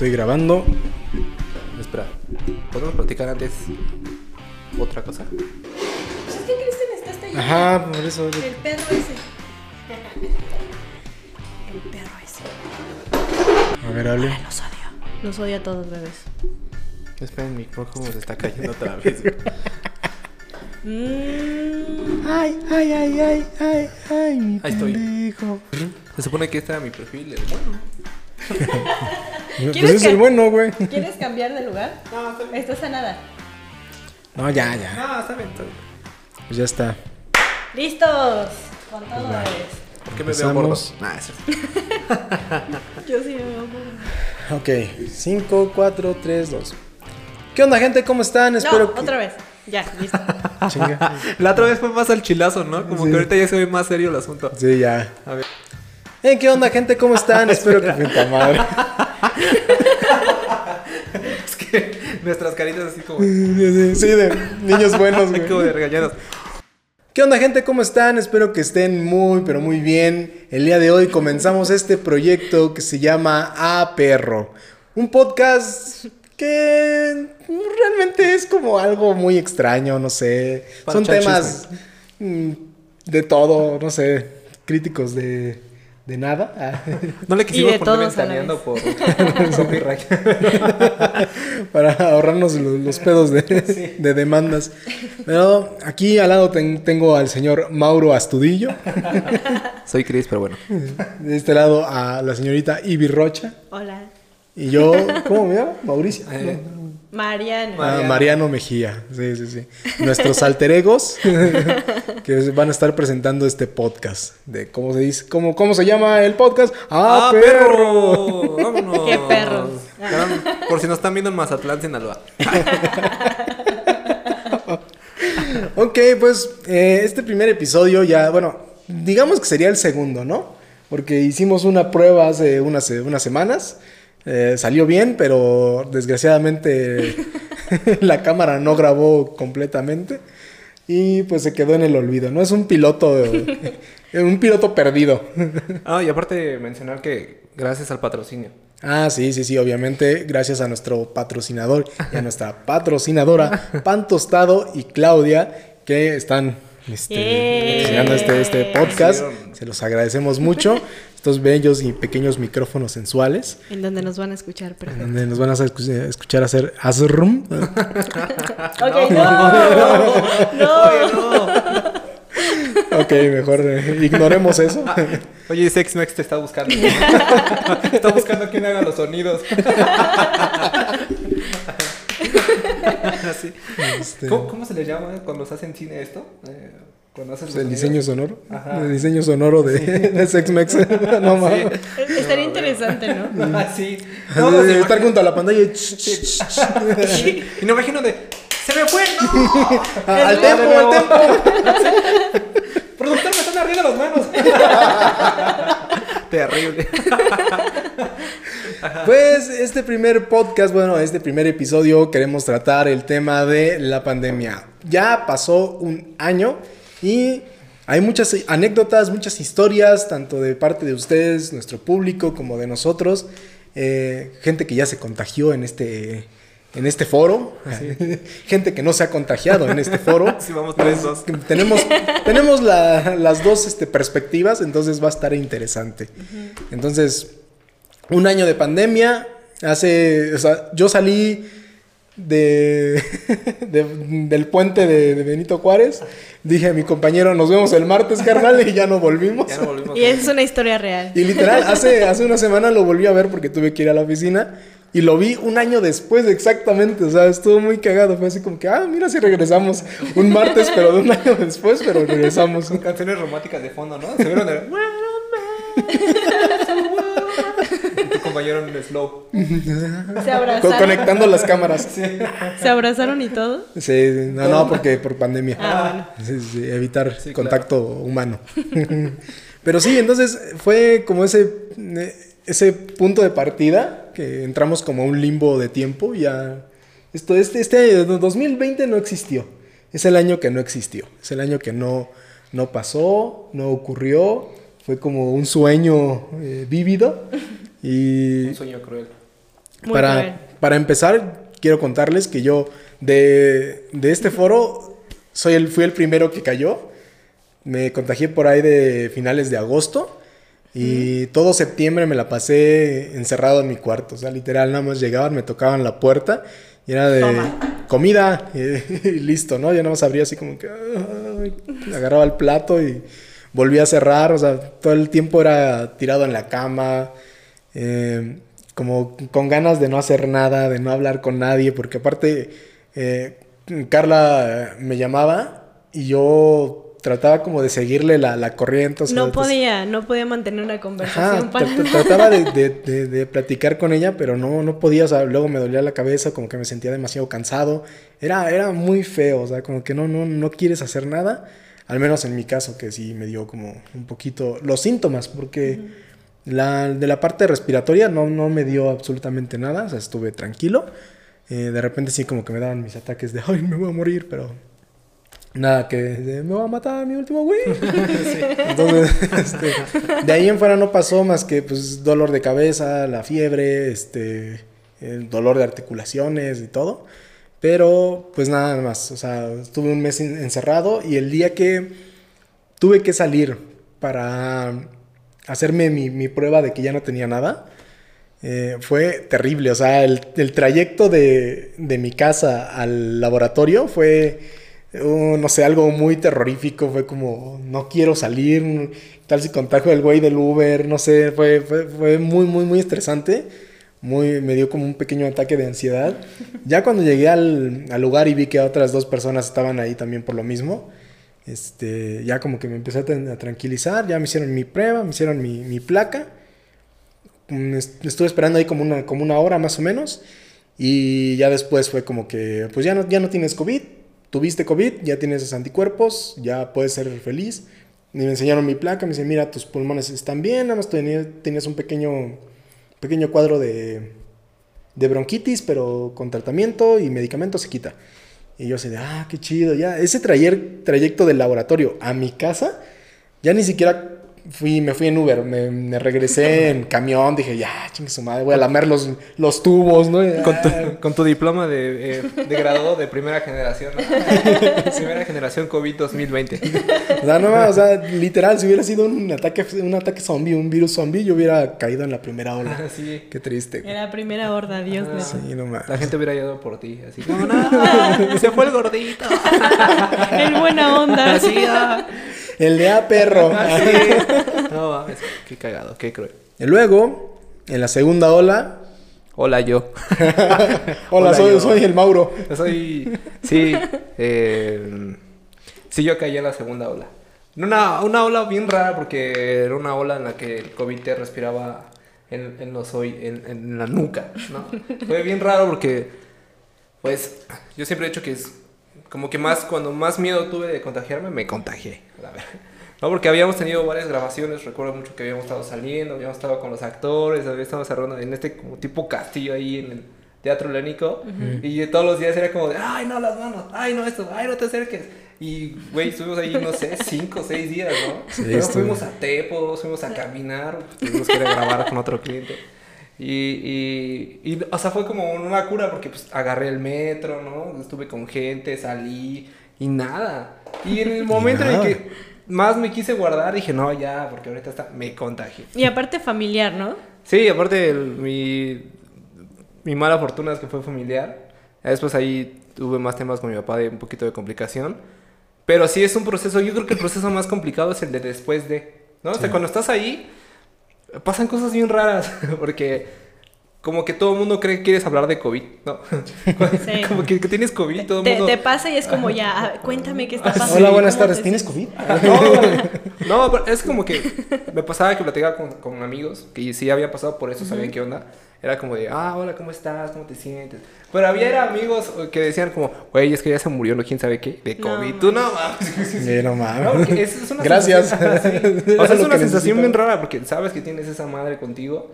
Estoy grabando. Espera, ¿podemos platicar antes otra cosa? Pues es que Kristen está hasta allá. Ajá, por eso. El perro ese. El perro ese. A ver, hable. Los odio. Los odio a todos, bebés. Esperen, mi micrófono se está cayendo otra vez. Mm, Ay, ay, ay, ay, ay, ay, mi Ahí estoy. pendejo. Se supone que este era mi perfil, el bueno. Pues ¿Quieres es que- el bueno, güey. ¿Quieres cambiar de lugar? No, está bien. Estás a nada. No, ya, ya. No, está bien, está bien. Pues ya está. ¡Listos! Con todo, va. bebés. ¿Por qué me veo gordo? Empezamos. Nah, eso Yo sí me veo por- Ok, 5, 4, 3, 2. ¿Qué onda, gente? ¿Cómo están? No, Espero que. otra vez. Ya, listo. Chinga. La otra vez fue más al chilazo, ¿no? Como Sí. que ahorita ya se ve más serio el asunto. Sí, ya. A ver. Eh, ¿Qué onda, gente? ¿Cómo están? Espero que puta madre. Es que nuestras caritas así como... Sí, sí, de niños buenos, güey. como de regañados. ¿Qué onda gente? ¿Cómo están? Espero que estén muy, pero muy bien. El día de hoy comenzamos este proyecto que se llama A Perro. Un podcast que realmente es como algo muy extraño, no sé. Son temas mm, de todo, no sé, críticos de, de nada. Ah, No le quisimos poner ventaneando por copyright. para ahorrarnos lo- los, pedos de, de demandas. Pero aquí al lado ten- tengo al señor Mauro Astudillo. Soy Chris, pero bueno. De este lado a la señorita Ivy Rocha. Hola. Y yo, ¿cómo me llamo? Mauricio. Eh, Mariana. Ah, Mariano. Mariano Mejía. Sí, sí, sí. Nuestros alter egos que van a estar presentando este podcast. De cómo se dice, cómo, cómo se llama el podcast. ¡Ah, perro! ¡Vámonos! ¡Qué perros! Por si nos están viendo en Mazatlán, Sinaloa. Ok, pues eh, este primer episodio ya, bueno, digamos que sería el segundo, ¿no? Porque hicimos una prueba hace unas, se- unas semanas. Eh, salió bien, pero desgraciadamente la cámara no grabó completamente. Y pues se quedó en el olvido, ¿no? Es un piloto, eh, un piloto perdido. Ah, y aparte mencionar que gracias al patrocinio. Ah, sí, sí, sí, obviamente, gracias a nuestro patrocinador y a nuestra patrocinadora, Pan Tostado y Claudia, que están este, patrocinando este, este podcast. Se los agradecemos mucho. Estos bellos y pequeños micrófonos sensuales, En donde nos van a escuchar, perfecto. donde nos van a escu- escuchar hacer asrum. Ok, no. No. Ok, mejor eh, ignoremos eso. Oye, Sexmex te está buscando. ¿no? está buscando quién haga los sonidos. Así. Este, ¿Cómo, cómo se le llama cuando se hace en cine esto? Eh, pues, el diseño sonoro. Ajá. El diseño sonoro de, de Sexmex. no mames. Estaría interesante, ¿no? Ah, sí. No, No, se estar junto a la pantalla y... Y no me imagino de. ¡Se me fue! ¡No! Ah, al No, tempo, al tempo. ¡Productor, me están ardiendo las manos! Terrible. Pues este primer podcast, bueno, este primer episodio queremos tratar el tema de la pandemia. Ya pasó un año y hay muchas anécdotas, muchas historias, tanto de parte de ustedes, nuestro público, como de nosotros. Eh, gente que ya se contagió en este, en este foro. gente que no se ha contagiado en este foro. Sí, vamos tres, dos. Tenemos, tenemos la- las dos este, perspectivas, entonces va a estar interesante. Entonces, un año de pandemia. Hace. O sea, yo salí de, de- del puente de, de Benito Juárez. Dije a mi compañero, nos vemos el martes, carnal, y ya no volvimos. Ya no volvimos. Y es una historia real. Y literal, hace, hace una semana lo volví a ver porque tuve que ir a la oficina. Y lo vi un año después exactamente. O sea, estuvo muy cagado. Fue así como que, ah, mira si regresamos un martes, pero de un año después, pero regresamos. Canciones románticas de fondo, ¿no? Se vieron de. Tu compañero en el slow. Se abrazaron. conectando las cámaras. Se abrazaron y todo. Sí, no, no, porque por pandemia. Ah, Sí, sí, evitar Sí, contacto humano. Pero sí, entonces fue como ese, ese punto de partida que entramos como a un limbo de tiempo. Ya esto, este, este 2020 no existió. Es el año que no existió. Es el año que no, no pasó, no ocurrió. Fue como un sueño eh, vívido. Y Un sueño cruel. Muy para, cruel. para empezar, quiero contarles que yo de, de este foro soy el, fui el primero que cayó. Me contagié por ahí de finales de agosto. Y todo septiembre me la pasé encerrado en mi cuarto. O sea, literal, nada más llegaban, me tocaban la puerta y era de Toma. comida y, y listo, ¿no? Yo nada más abría así como que ay, agarraba el plato y volvía a cerrar. O sea, todo el tiempo era tirado en la cama, eh, como con ganas de no hacer nada, de no hablar con nadie, porque aparte eh, Carla me llamaba y yo trataba como de seguirle la, la corriente. o sea, No de- podía, no podía mantener una Ajá, conversación para tra- tra- trataba de, de- de- de platicar con ella, pero no, no podía, o sea, luego me dolía la cabeza, como que me sentía demasiado cansado. Era, era muy feo, o sea, como que no, no, no quieres hacer nada, al menos en mi caso, que sí me dio como un poquito los síntomas, porque la, de la parte respiratoria no, no me dio absolutamente nada, o sea, estuve tranquilo. Eh, de repente sí como que me daban mis ataques de, ay, me voy a morir, pero nada, que de, me va a matar mi último güey. Entonces, este, de ahí en fuera no pasó más que pues dolor de cabeza, la fiebre, este, el dolor de articulaciones y todo. Pero pues nada más, o sea, estuve un mes en- encerrado y el día que tuve que salir para hacerme mi, mi prueba de que ya no tenía nada, eh, fue terrible. O sea, el, el trayecto de, de mi casa al laboratorio fue, uh, no sé, algo muy terrorífico. Fue como, no quiero salir, tal si contagio el güey del Uber, no sé, fue, fue, fue muy, muy, muy estresante. Muy, me dio como un pequeño ataque de ansiedad. Ya cuando llegué al, al lugar y vi que otras dos personas estaban ahí también por lo mismo, este, ya como que me empecé a, tra- a tranquilizar, ya me hicieron mi prueba, me hicieron mi, placa. Est- Estuve esperando ahí como una, como una hora más o menos. Y ya después fue como que, pues ya no, ya no tienes COVID, tuviste COVID, ya tienes esos anticuerpos, ya puedes ser feliz. Y me enseñaron mi placa, me dicen, mira, tus pulmones están bien, nada más tenías, tenías un pequeño, pequeño cuadro de, de bronquitis, pero con tratamiento y medicamento se quita. Y yo así de, ah, qué chido, ya. Ese trayer, trayecto del laboratorio a mi casa, ya ni siquiera fui, me fui en Uber, me, me regresé en camión, dije, ya, chingue su madre, voy a lamer los, los tubos, ¿no? Y, Con ah, tu, con tu diploma de, eh, de graduado de primera generación. ¿no? primera generación COVID 2020. O sea, no, o sea, literal, si hubiera sido un ataque, un ataque zombie, un virus zombie, yo hubiera caído en la primera ola. Así. Qué triste. güey. Era la primera horda, Dios Ah, mío. Sí, no. La gente hubiera ido por ti. Así como, no, se fue el gordito. En buena onda. Así, ah. El de A perro. Así. No mames, qué cagado, qué cruel. Y luego, en la segunda ola, Hola, yo. hola, Hola, soy, yo. soy el Mauro. Yo soy. Sí. eh, sí, yo caí en la segunda ola. Una, una ola bien rara porque era una ola en la que el COVID te respiraba en, en los oí- en, en la nuca, ¿no? Fue bien raro porque, pues, yo siempre he dicho que es como que más, cuando más miedo tuve de contagiarme, me contagié, la verdad. No, porque habíamos tenido varias grabaciones, recuerdo mucho que habíamos estado saliendo, habíamos estado con los actores, habíamos estado cerrando en este como tipo castillo ahí en el Teatro Lénico, y todos los días era como de, ay, no, las manos, ay, no, esto, ay, no te acerques. Y, güey, estuvimos ahí, no sé, cinco o seis días, ¿no? Sí, estuvo. fuimos a Tepo, fuimos a caminar, tuvimos que ir a grabar con otro cliente. Y, y, y, o sea, fue como una cura porque pues agarré el metro, ¿no? Estuve con gente, salí y nada. Y en el momento en el que más me quise guardar, dije, no, ya, porque ahorita está, me contagié. Y aparte familiar, ¿no? Sí, aparte el- mi, mi mala fortuna es que fue familiar. Después ahí tuve más temas con mi papá de un poquito de complicación. Pero sí es un proceso, yo creo que el proceso más complicado es el de después de, ¿no? O sea, Sí. cuando estás ahí, pasan cosas bien raras, porque como que todo el mundo cree que quieres hablar de COVID, ¿no? Sí. Como que, que tienes COVID, todo el mundo... te pasa y es como ya, ah, cuéntame qué está pasando. Hola, buenas ¿Cómo tardes. te ¿Tienes? COVID? No, no, pero es como que me pasaba que platicaba con, con amigos que sí había pasado por eso, sabían qué onda. Era como de, ah, hola, ¿cómo estás? ¿Cómo te sientes? Pero había era amigos que decían como, güey, es que ya se murió, ¿no? ¿Quién sabe qué? De No, COVID. Tú no, mames. Sí, no mames. No, es, es una Gracias. sensación- sí. O sea, es una sensación bien rara porque sabes que tienes esa madre contigo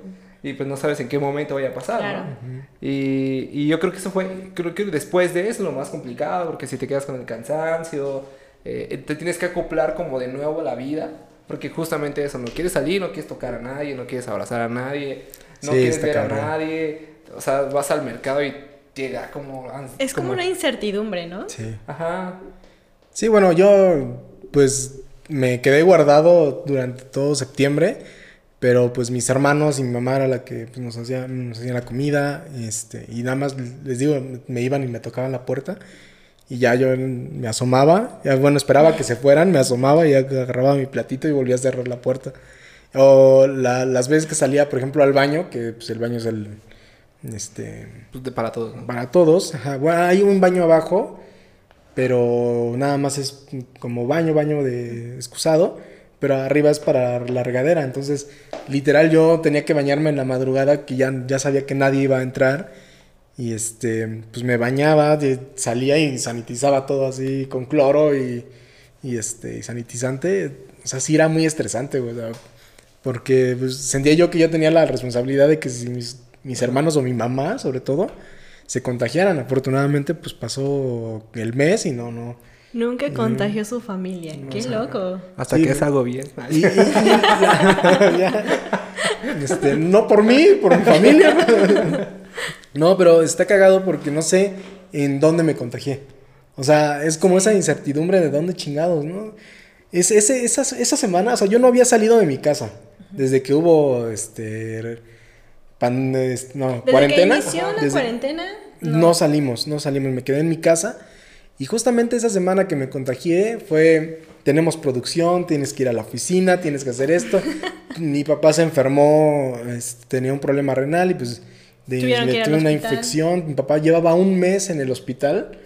y pues no sabes en qué momento vaya a pasar, Claro. ¿no? Y, y yo creo que eso fue, creo que después de eso lo más complicado porque si te quedas con el cansancio, eh, te tienes que acoplar como de nuevo a la vida porque justamente eso, no quieres salir, no quieres tocar a nadie, no quieres abrazar a nadie, no Sí, quieres ver cabrón. a nadie, o sea, vas al mercado y llega como... Es como una incertidumbre, ¿no? Sí. Ajá. Sí, bueno, yo pues me quedé guardado durante todo septiembre, pero pues mis hermanos y mi mamá era la que pues, nos hacía nos hacían la comida, este, y nada más les digo, me iban y me tocaban la puerta y ya yo me asomaba, ya bueno, esperaba que se fueran, me asomaba y agarraba mi platito y volvía a cerrar la puerta. O la- las veces que salía, por ejemplo, al baño, que pues el baño es el este Pues de- para todos, ¿no? para todos. Ajá. Bueno, hay un baño abajo, pero nada más es como baño, baño de excusado, pero arriba es para la regadera. Entonces, literal, yo tenía que bañarme en la madrugada, que ya, ya sabía que nadie iba a entrar. Y este, pues me bañaba, salía y sanitizaba todo así con cloro y, y este, sanitizante. O sea, sí era muy estresante, güey. porque pues, sentía yo que yo tenía la responsabilidad de que si mis, mis hermanos o mi mamá, sobre todo, se contagiaran. Afortunadamente, pues pasó el mes y no, no. Nunca contagió su familia. Qué loco. Hasta Sí, que es algo bien. Y- y- y- ya. Este, no por mí, por mi familia. No, pero está cagado porque no sé en dónde me contagié. O sea, es como esa incertidumbre de dónde chingados, ¿no? Es, ese, esa, esa semana, o sea, yo no había salido de mi casa desde que hubo, este, pan, no, Desde cuarentena. que inició la Desde- cuarentena, no. salimos, no salimos, me quedé en mi casa. Y justamente esa semana que me contagié fue, tenemos producción, tienes que ir a la oficina, tienes que hacer esto. mi papá se enfermó, tenía un problema renal y pues de, le tuvo una hospital. infección. Mi papá llevaba un mes en el hospital.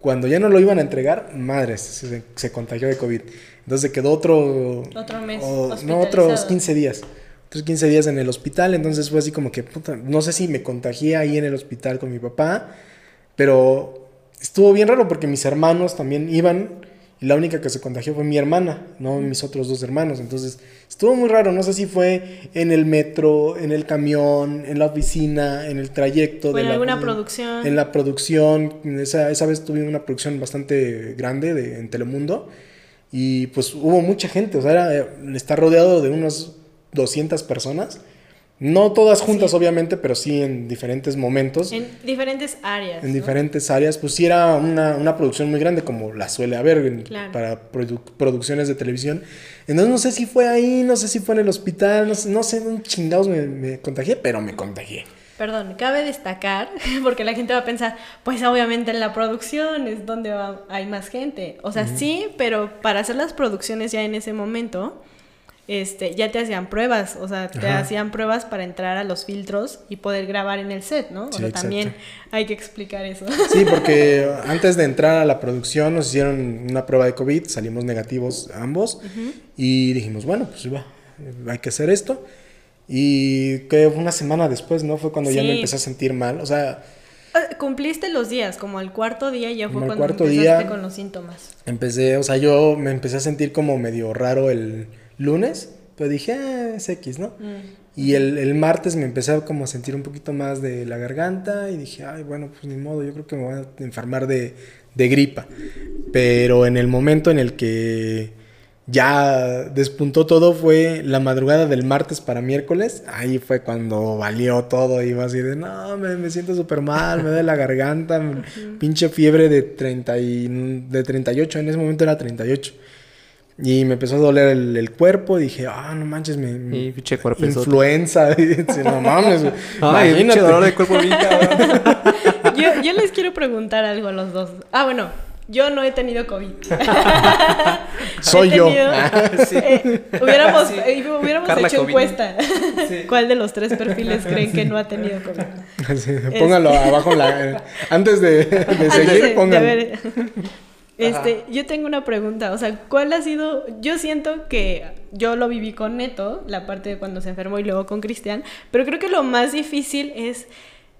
Cuando ya no lo iban a entregar, madres, se, se contagió de COVID. Entonces quedó otro... Otro mes o- no, otros 15 días. Otros 15 días en el hospital. Entonces fue así como que, puta, no sé si me contagié ahí en el hospital con mi papá. Pero estuvo bien raro porque mis hermanos también iban. Y la única que se contagió fue mi hermana, no mis otros dos hermanos. Entonces estuvo muy raro. No sé si fue en el metro, en el camión, en la oficina, en el trayecto. O en la- alguna producción. En la producción. Esa, esa vez tuve una producción bastante grande de, en Telemundo. Y pues hubo mucha gente. O sea, era, está rodeado de unas 200 personas. No todas juntas, Sí. obviamente, pero sí en diferentes momentos. En diferentes áreas. En ¿no? diferentes áreas, pues sí era una, una producción muy grande como la suele haber Claro. para produ- producciones de televisión. Entonces no sé si fue ahí, no sé si fue en el hospital, no sé, no sé dónde chingados me, me contagié, pero me contagié. Perdón, cabe destacar, porque la gente va a pensar, pues obviamente en la producción es donde va- hay más gente. O sea, sí, pero para hacer las producciones ya en ese momento, este, ya te hacían pruebas, o sea, te Ajá. hacían pruebas para entrar a los filtros y poder grabar en el set, ¿no? O Sí, sea, también hay que explicar eso. Sí, porque antes de entrar a la producción nos hicieron una prueba de COVID, salimos negativos ambos y dijimos, bueno, pues va, hay que hacer esto. Y que una semana después, ¿no? Fue cuando ya me empecé a sentir mal. O sea, Ah, Cumpliste los días, como al cuarto día ya fue cuando empezaste día. con los síntomas. Empecé, o sea, yo me empecé a sentir como medio raro el lunes, pero dije, ah, es X, ¿no? Mm. Y el, el martes me empecé a como a sentir un poquito más de la garganta y dije, ay, bueno, pues ni modo, yo creo que me voy a enfermar de, de gripa. Pero en el momento en el que ya despuntó todo fue la madrugada del martes para miércoles. Ahí fue cuando valió todo. Iba así de, no, me, me siento súper mal, me duele la garganta, me- pinche fiebre de, 30 y, de 38. En ese momento era 38. Y me empezó a doler el, el cuerpo. Dije, ah, no manches, me. Y pinche cuerpo Influenza. Dice, no mames. pinche imagínate. dolor de cuerpo bien cabrón. Yo, yo les quiero preguntar algo a los dos. Ah, bueno, yo no he tenido COVID. Soy yo. tenido- eh, hubiéramos Sí. eh, hubiéramos hecho COVID. encuesta. Sí. ¿Cuál de los tres perfiles creen que no ha tenido COVID? Sí, póngalo abajo la. eh, Antes de, de Antes seguir, de- de póngalo. ver- Este, yo tengo una pregunta, o sea, ¿cuál ha sido? Yo siento que yo lo viví con Neto, la parte de cuando se enfermó y luego con Cristian, pero creo que lo más difícil es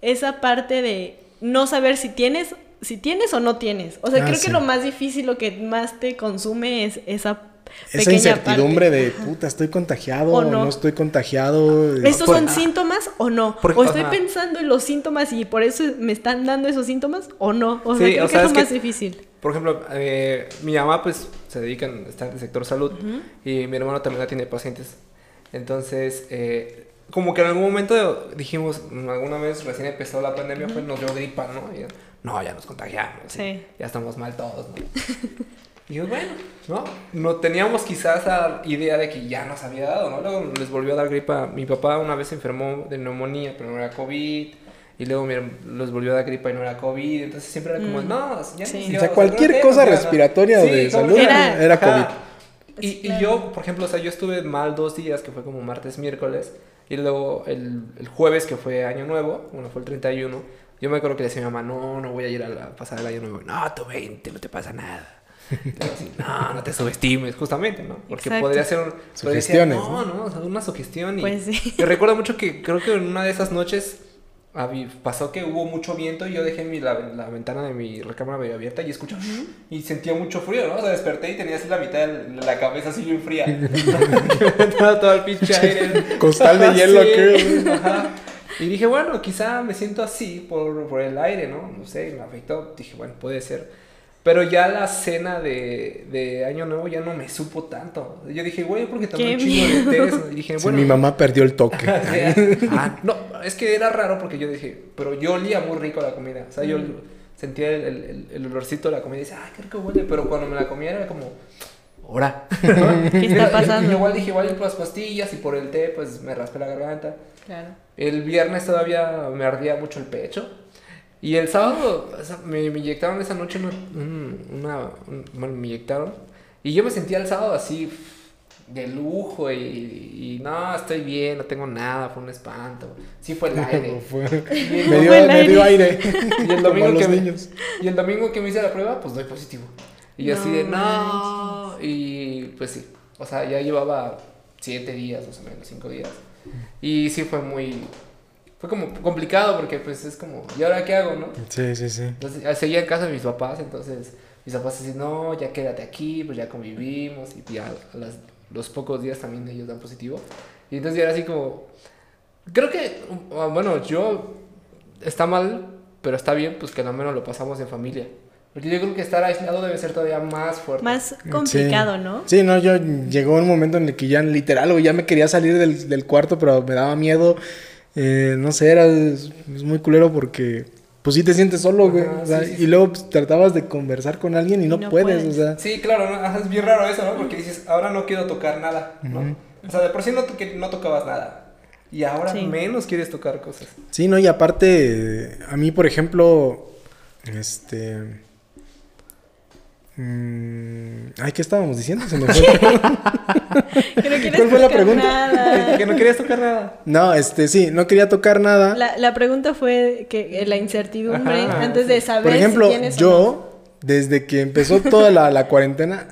esa parte de no saber si tienes, si tienes o no tienes. O sea, Ah, creo sí. que lo más difícil, lo que más te consume es esa Esa incertidumbre parte. de puta, estoy contagiado O o no. no, estoy contagiado. ¿Estos Por- son síntomas o no? ¿O estoy ajá. pensando en los síntomas y por eso me están dando esos síntomas o no? O sea, Sí, creo o que sea, es lo que- más difícil. Por ejemplo, eh, mi mamá pues se dedica en, está en el sector salud y mi hermano también la tiene pacientes. Entonces, eh, como que en algún momento dijimos, alguna vez recién empezó la pandemia, pues nos dio gripa, ¿no? Y, no, ya nos contagiamos. Sí. Ya estamos mal todos, ¿no? y yo, bueno, ¿no? No teníamos quizás la idea de que ya nos había dado, ¿no? Luego les volvió a dar gripa. Mi papá una vez se enfermó de neumonía, pero no era COVID. Y luego les volvió a dar gripa y no era COVID. Entonces siempre era como, Mm. no, ya Sí. dio, O sea, cualquier cosa ¿no? respiratoria o Sí, de salud Era- era, Ajá. COVID. Y, y Claro. yo, por ejemplo, o sea, yo estuve mal dos días, que fue como martes, miércoles, y luego el, el jueves, que fue Año Nuevo, bueno, fue el 31, yo me acuerdo que le decía a mi mamá, no, no voy a ir a, la- a pasar el Año Nuevo. No, tú vente, no te pasa nada. Así, no, no te subestimes, justamente, ¿no? Porque Exacto. podría ser un... decía, Sugestiones, No, no, o sea, una sugestión. Y, Pues sí. y recuerdo mucho que creo que en una de esas noches pasó que hubo mucho viento y yo dejé mi, la, la ventana de mi recámara medio abierta y escuché y sentía mucho frío, ¿no? O sea, desperté y tenía así la mitad de la cabeza así bien fría. todo, el pinche aire. Costal de hielo, sí. Y dije, bueno, quizá me siento así por, por el aire, ¿no? No sé, me afectó. Dije, bueno, puede ser. Pero ya la cena de, de Año Nuevo ya no me supo tanto. Yo dije, güey, porque tomé Qué un chingo de té. Y dije, Sí, bueno. mi mamá perdió el toque. Ah, no, es que era raro porque yo dije, pero yo olía muy rico la comida. O sea, yo sentía el, el, el olorcito de la comida y decía, ay, qué rico huele. Pero cuando me la comía era como, ahora. ¿Qué está pasando? igual dije, igual por las pastillas y por el té, pues me raspé la garganta. Claro. El viernes todavía me ardía mucho el pecho. Y el sábado o sea, me, me inyectaron esa noche una, bueno, me inyectaron. Y yo me sentía el sábado así de lujo y, y no, estoy bien, no tengo nada, fue un espanto. Sí fue el aire. Fue- Y el me, dio, Fue el me dio aire. y el domingo que me, y el domingo que me hice la prueba, pues doy positivo. Y yo así de no. Y pues sí. O sea, ya llevaba siete días, más o menos, cinco días. Y sí fue muy. Fue como complicado porque pues es como, ¿y ahora qué hago, no? Sí, sí, sí. Entonces, seguía en casa de mis papás, entonces mis papás así, no, ya quédate aquí, pues ya convivimos. Y ya a las- los pocos días también ellos dan positivo. Y entonces ya era así como. Creo que, uh, bueno, yo. Está mal, pero está bien, pues que al menos lo pasamos en familia. Porque yo creo que estar aislado debe ser todavía más fuerte. Más complicado, Sí. ¿no? Sí, no, yo llegó un momento en el que ya literal, güey, ya me quería salir del, del cuarto, pero me daba miedo. Eh, no sé, era es, es muy culero porque pues sí te sientes solo, güey. Ajá, o sea, sí, sí, y luego pues, tratabas de conversar con alguien y no, no puedes, puedes. o sea. Sí, claro, ¿no? Ajá, es bien raro eso, ¿no? Porque dices, ahora no quiero tocar nada, ¿no? O sea, de por sí no, no tocabas nada. Y ahora Sí. menos quieres tocar cosas. Sí, no, y aparte, a mí, por ejemplo, este. mm, ay, ¿qué estábamos diciendo? Se me fue. Que no quieres ¿Cuál fue la tocar pregunta? nada. que no querías tocar nada. no, este, sí, no quería tocar nada. La, la pregunta fue que eh, la incertidumbre Ajá, antes de saber Por ejemplo, si o yo, desde que empezó toda la, la cuarentena,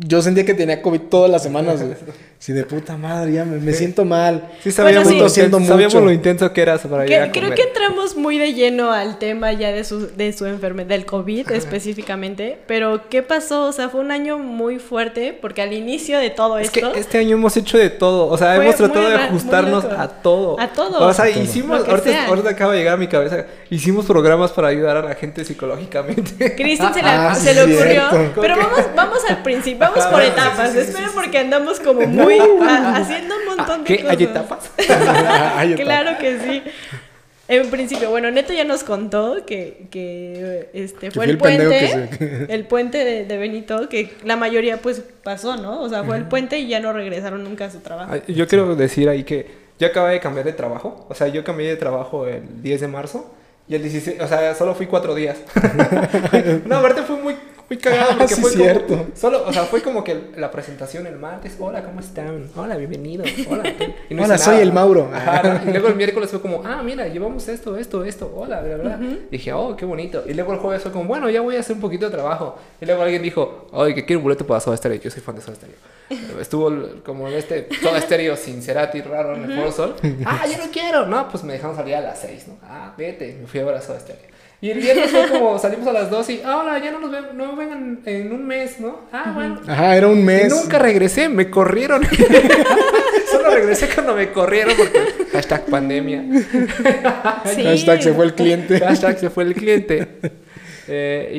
yo sentía que tenía COVID todas las semanas. güey. Sí, de puta madre, ya me, me siento mal. Sí, sabíamos sabíamos mucho. lo intenso que eras para Que- ir a creo comer. que entramos muy de lleno al tema ya de su, de su enfermedad, del COVID específicamente, pero ¿qué pasó? O sea, fue un año muy fuerte porque al inicio de todo Es que esto... este año hemos hecho de todo, o sea, hemos tratado de ajustarnos a todo. A todo. O sea, A hicimos, que ahorita, sea. ahorita acaba de llegar a mi cabeza, hicimos programas para ayudar a la gente psicológicamente. Cristian se, la- Ah, se sí, le ocurrió, cierto. pero vamos, vamos al principio, vamos por etapas, esperen porque andamos como muy a- haciendo un montón de ¿Qué? cosas. ¿Hay etapas? Ay, está. Claro que sí. En principio, bueno, Neto ya nos contó que, que este fue el puente, que se- el puente de, de Benito, que la mayoría pues pasó, ¿no? O sea, fue el puente y ya no regresaron nunca a su trabajo. Yo quiero decir ahí que yo acabé de cambiar de trabajo. O sea, yo cambié de trabajo el 10 de marzo y el 16, o sea, solo fui cuatro días. no, aparte fue muy, muy cagado Ah, porque sí, fue cierto. como, solo, o sea, fue como que la presentación el martes, hola, ¿cómo están? Hola, bienvenido, hola. Y Hola, hice soy nada. el Mauro. Ajá, ¿no? y luego el miércoles fue como, ah, mira, llevamos esto, esto, esto, hola, bla, bla. Dije, oh, qué bonito. Y luego el jueves fue como, bueno, ya voy a hacer un poquito de trabajo. Y luego alguien dijo, oye, que quiero un boleto para Soda Stereo. Yo soy fan de Soda Stereo. Estuvo como en este Soda Stereo sin Cerati raro en el Foro Sol. Ah, yo no quiero. No, pues me dejaron salir a las 6, ¿no? Ah, vete. Me fui a ver a Soda Stereo. Y el viernes fue como, salimos a las 2 y, ah, hola, ya no nos ven, no vengan en un mes, ¿no? Ah, bueno. Ajá, era un Y mes. nunca regresé, me corrieron. Solo regresé cuando me corrieron porque hashtag pandemia. Sí. Hashtag se fue el cliente. Hashtag se fue el cliente. Eh,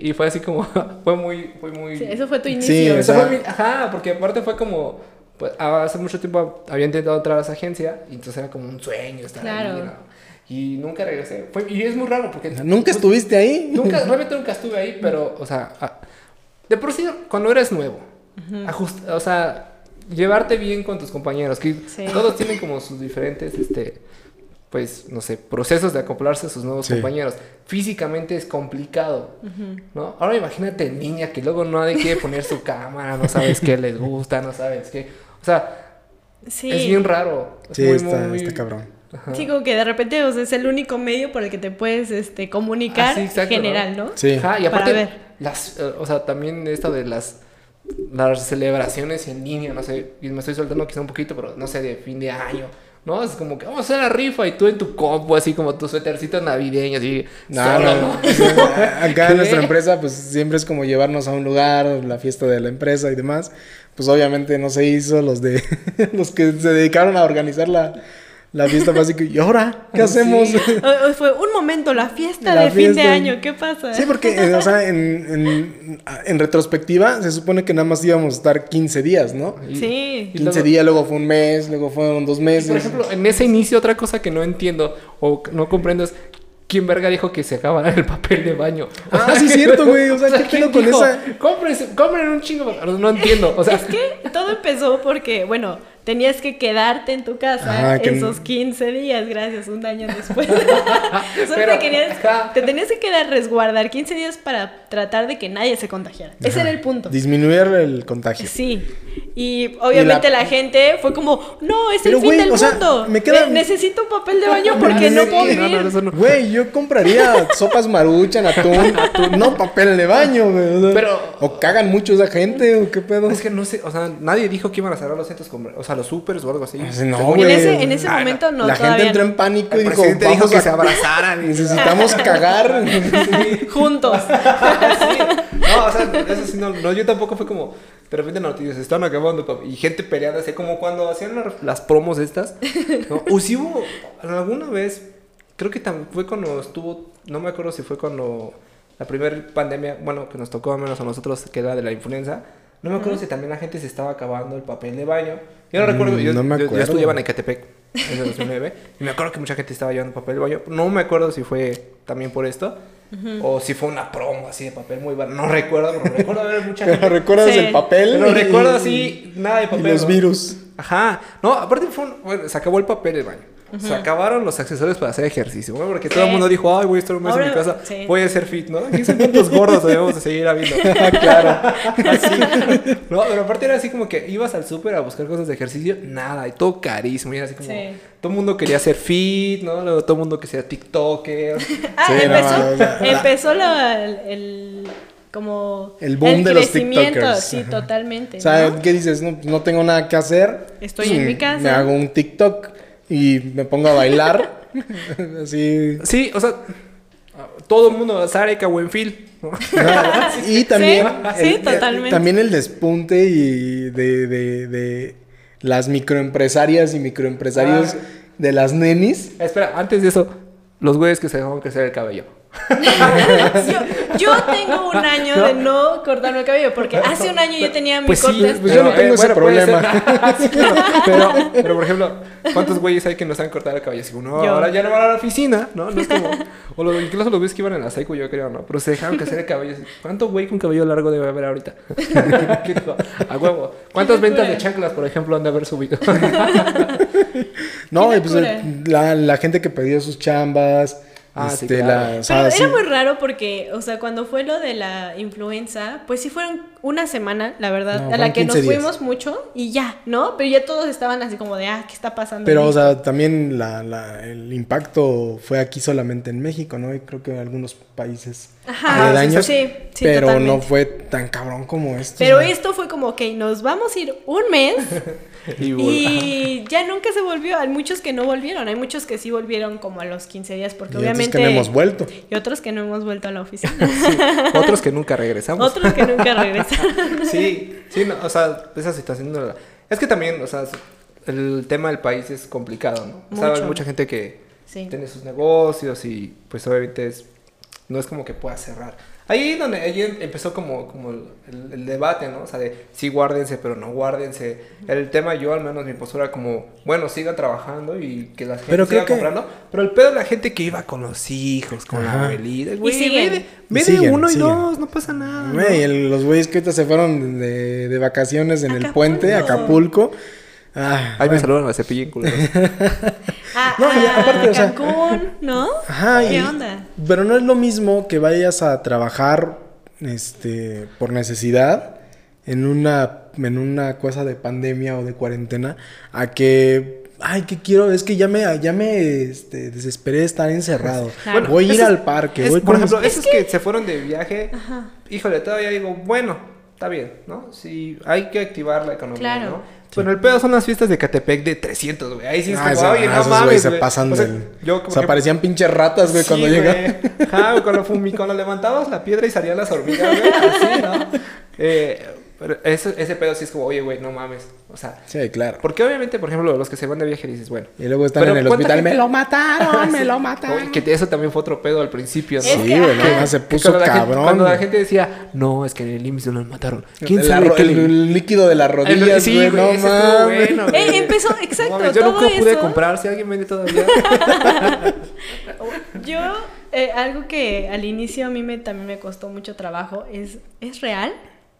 y, y fue así como, fue muy, fue muy... Sí, eso fue tu inicio. o Eso sea- fue mi- ajá, porque aparte fue como pues hace mucho tiempo había intentado entrar a esa agencia y entonces era como un sueño estar Claro. ahí, ¿no? Y nunca regresé. Fue- y es muy raro porque... ¿Nunca estuviste ahí? Nunca, realmente nunca estuve ahí, pero, o sea, a- de por sí, cuando eres nuevo, ajust- o sea, llevarte bien con tus compañeros, que Sí. todos tienen como sus diferentes, este, pues, no sé, procesos de acoplarse a sus nuevos Sí. compañeros. Físicamente es complicado, ¿no? Ahora imagínate niña que luego nadie quiere poner su cámara, no sabes qué les gusta, no sabes qué, o sea, Sí. es bien raro. Es Sí, muy, está, muy- está cabrón. Ajá. Sí, como que de repente o sea, es el único medio por el que te puedes este, comunicar Ah, sí, exacto, general, ¿no? Sí. Ajá, y Para aparte, ver. las, eh, o sea, también esto de las, las celebraciones en línea, no sé, y me estoy soltando quizá un poquito, pero no sé, de fin de año, ¿no? Es como que vamos a hacer la rifa y tú en tu compu, así como tu suétercito navideño, así. No, solo, no, ¿no? Acá en nuestra empresa, pues siempre es como llevarnos a un lugar, la fiesta de la empresa y demás. Pues obviamente no se hizo, los de los que se dedicaron a organizar la, la fiesta básica. ¿Y ahora? ¿Qué hacemos? Sí. O- o fue un momento, la fiesta La de fin de año, ¿qué pasa? Sí, porque, eh, o sea, en, en, en retrospectiva, se supone que nada más íbamos a estar 15 días, ¿no? Sí. y 15 luego- días, luego fue un mes, luego fueron dos meses. por ejemplo, en ese inicio, otra cosa que no entiendo o no comprendo es. ¿Quién verga dijo que se acabara el papel de baño? Ah, sí es cierto, güey, o sea, ¿qué ¿quién pedo con dijo, esa? "Cómprense- compren un chingo. No entiendo. O sea, Es que todo empezó porque, bueno, tenías que quedarte en tu casa que- esos 15 días, gracias, un año después. Solo Pero, te, querías, te tenías que quedar resguardar 15 días para tratar de que nadie se contagiara. Ese era el punto. Disminuir el contagio. Sí. Y obviamente Y la- la... gente fue como, no, es Pero, el fin del o sea, mundo. me queda- Ne- necesito un papel de baño porque no puedo no, vivir. no, no, eso no. Güey, yo compraría sopas maruchan, atún, no papel de baño, güey. o sea, Pero- O cagan mucho esa gente, o qué pedo. Es que no sé, o sea, nadie dijo que iban a cerrar los centros, comer- o sea, los supers o algo así. Pues no, En ese, en ese Ay, momento no, la gente entró en pánico y dijo, dijo vamos que a- se abrazaran. y- necesitamos cagar. Juntos. Sí. No, o sea, eso sí, no, no, yo tampoco fue como, de repente noticias, se están acabando, papi", y gente peleando, así como cuando hacían la- las promos estas, ¿no? O si hubo, alguna vez, creo que también fue cuando estuvo, no me acuerdo si fue cuando la primera pandemia, bueno, que nos tocó al menos a nosotros, que era de la influenza, no me acuerdo si también la gente se estaba acabando el papel de baño. Yo no Mm, recuerdo, yo, no me yo- yo acuerdo. estudiaba en Ecatepec en el 2009 y me acuerdo que mucha gente estaba llevando papel de baño. No me acuerdo si fue también por esto o si fue una promo así de papel muy barato. No recuerdo, pero recuerdo ver mucha Pero gente. recuerdas Sí. el papel. Pero y- recuerdo así, nada de Y papel. los ¿no? virus. Ajá. No, aparte fue un- bueno, se acabó el papel del baño. Se acabaron los accesorios para hacer ejercicio. ¿no? Porque todo el mundo dijo, ay, voy a estar un mes en mi casa. sí. Voy a ser fit, ¿no? ¿Quién sabe cuántos gordos debemos de seguir habiendo? claro. Así. No, pero aparte era así como que ibas al súper a buscar cosas de ejercicio, nada, y todo carísimo. Y era así como, Sí. todo el mundo quería ser fit, ¿no? Luego todo el mundo que sea TikToker. Ah, Sí, no, empezó, empezó la- el, el- como El boom de los crecimiento, TikTokers. sí, Ajá. totalmente. O sea, ¿no? ¿qué dices? No, no tengo nada que hacer. Estoy en mi casa. Me hago un TikTok y me pongo a bailar. Así. Sí, o sea, todo el mundo, Zareka, Buenfil. Y también. Sí, sí, totalmente. También el despunte y de, de, de las microempresarias y microempresarios Ah. de las nenis. Espera, antes de eso, los güeyes que se dejaron crecer el cabello. yo, yo tengo un año de no cortarme el cabello, porque hace un año yo tenía mi Pues sí, corte. pues yo no tengo ese problema. Sí, claro. pero, pero, por ejemplo, ¿cuántos güeyes hay que no saben cortar el cabello? Así como, no, Yo. ahora ya no van a la oficina, ¿no? No es como... O lo- incluso los güeyes que iban en la psycho, yo creo, ¿no? Pero se dejaron crecer el cabello. así, ¿Cuánto güey con cabello largo debe haber ahorita? A huevo. ¿Cuántas ventas de chanclas, por ejemplo, han de haber subido? No, pues eh, la, la gente que perdió sus chambas. Ah, sí, este, claro. la, o sea, Pero sí. era muy raro porque, o sea, cuando fue lo de la influenza, pues sí fueron una semana, la verdad, No, a la que nos 15 días. fuimos mucho y ya, ¿no? Pero ya todos estaban así como de, ah, ¿qué está pasando? Pero, o sea, también la, la- el impacto fue aquí solamente en México, ¿no? Y creo que en algunos países Ajá, aledaños, sí, sí, pero no fue tan cabrón como esto. Pero esto fue como, ok, nos vamos a ir un mes Y, ya nunca se volvió. Hay muchos que no volvieron, hay muchos que sí volvieron como a los 15 días porque Y otros obviamente... que no hemos vuelto. Y otros que no hemos vuelto a la oficina. Otros que nunca regresamos. otros que nunca regresaron. Sí, sí, no, o sea, esa situación no la- Es que también, o sea, el tema del país es complicado, ¿no? O sea, hay mucha gente que Sí. tiene sus negocios y pues obviamente es, no es como que pueda cerrar. Ahí donde ahí empezó como, como el, el- el debate, ¿no? O sea, de sí guárdense, pero no guárdense. El tema, yo al menos mi postura como, bueno, sigan trabajando y que la gente Pero siga creo que- comprando. Pero el pedo de la gente que iba con los hijos, con la Ajá. abuelita, güey, siguen. ve de, ve uno y siguen. dos, no pasa nada. ¿no? Güey, el- los güeyes que ahorita se fueron de, de vacaciones en el Acapulco. puente, Acapulco. Ah, Ahí me bueno. saludan a Cepillín, culeros. Ah, No, y ah, aparte, o sea- Cancún, ¿no? Ajá, ¿Qué y- onda? Pero no es lo mismo que vayas a trabajar este por necesidad en una en una cosa de pandemia o de cuarentena a que ay que quiero es que ya me ya me este, desesperé de estar encerrado. Claro. voy a ir es- al parque, es- voy por ejemplo, esos que... se fueron de viaje, híjole, todavía digo, bueno, está bien, ¿no? Sí, hay que activar la economía, Claro. ¿no? Bueno, el pedo son las fiestas de Catepec de 300, güey. Ahí sí es Ah, como, oye, ah, no güeyes mames, se pasan O sea, yo o como sea, que- parecían pinches ratas, güey, Sí, cuando llegan. Güey, cuando, fumi- cuando levantabas la piedra y salían las hormigas, güey, así, ¿no? Eh, pero ese, ese pedo sí es como, oye, güey, no mames. O sea, Sí, claro. porque obviamente, por ejemplo, los que se van de viaje dices, bueno. Y luego están en el ¿cuánta hospital, gente- me lo mataron, me lo mataron. Oye, que eso también fue otro pedo al principio, ¿no? Sí, que, güey, no, se Que puso cuando la gente- cabrón. cuando la gente decía, no, es que en el IMSS no nos mataron. ¿Quién El sabe qué el, le- el líquido de las rodillas, Sí, güey, no mames. bueno, güey. Eh, empezó, No exacto, mames, yo todo nunca pude eso. comprar, si alguien vende todavía. Yo, eh, algo que al inicio a mí me, también me costó mucho trabajo es, ¿es real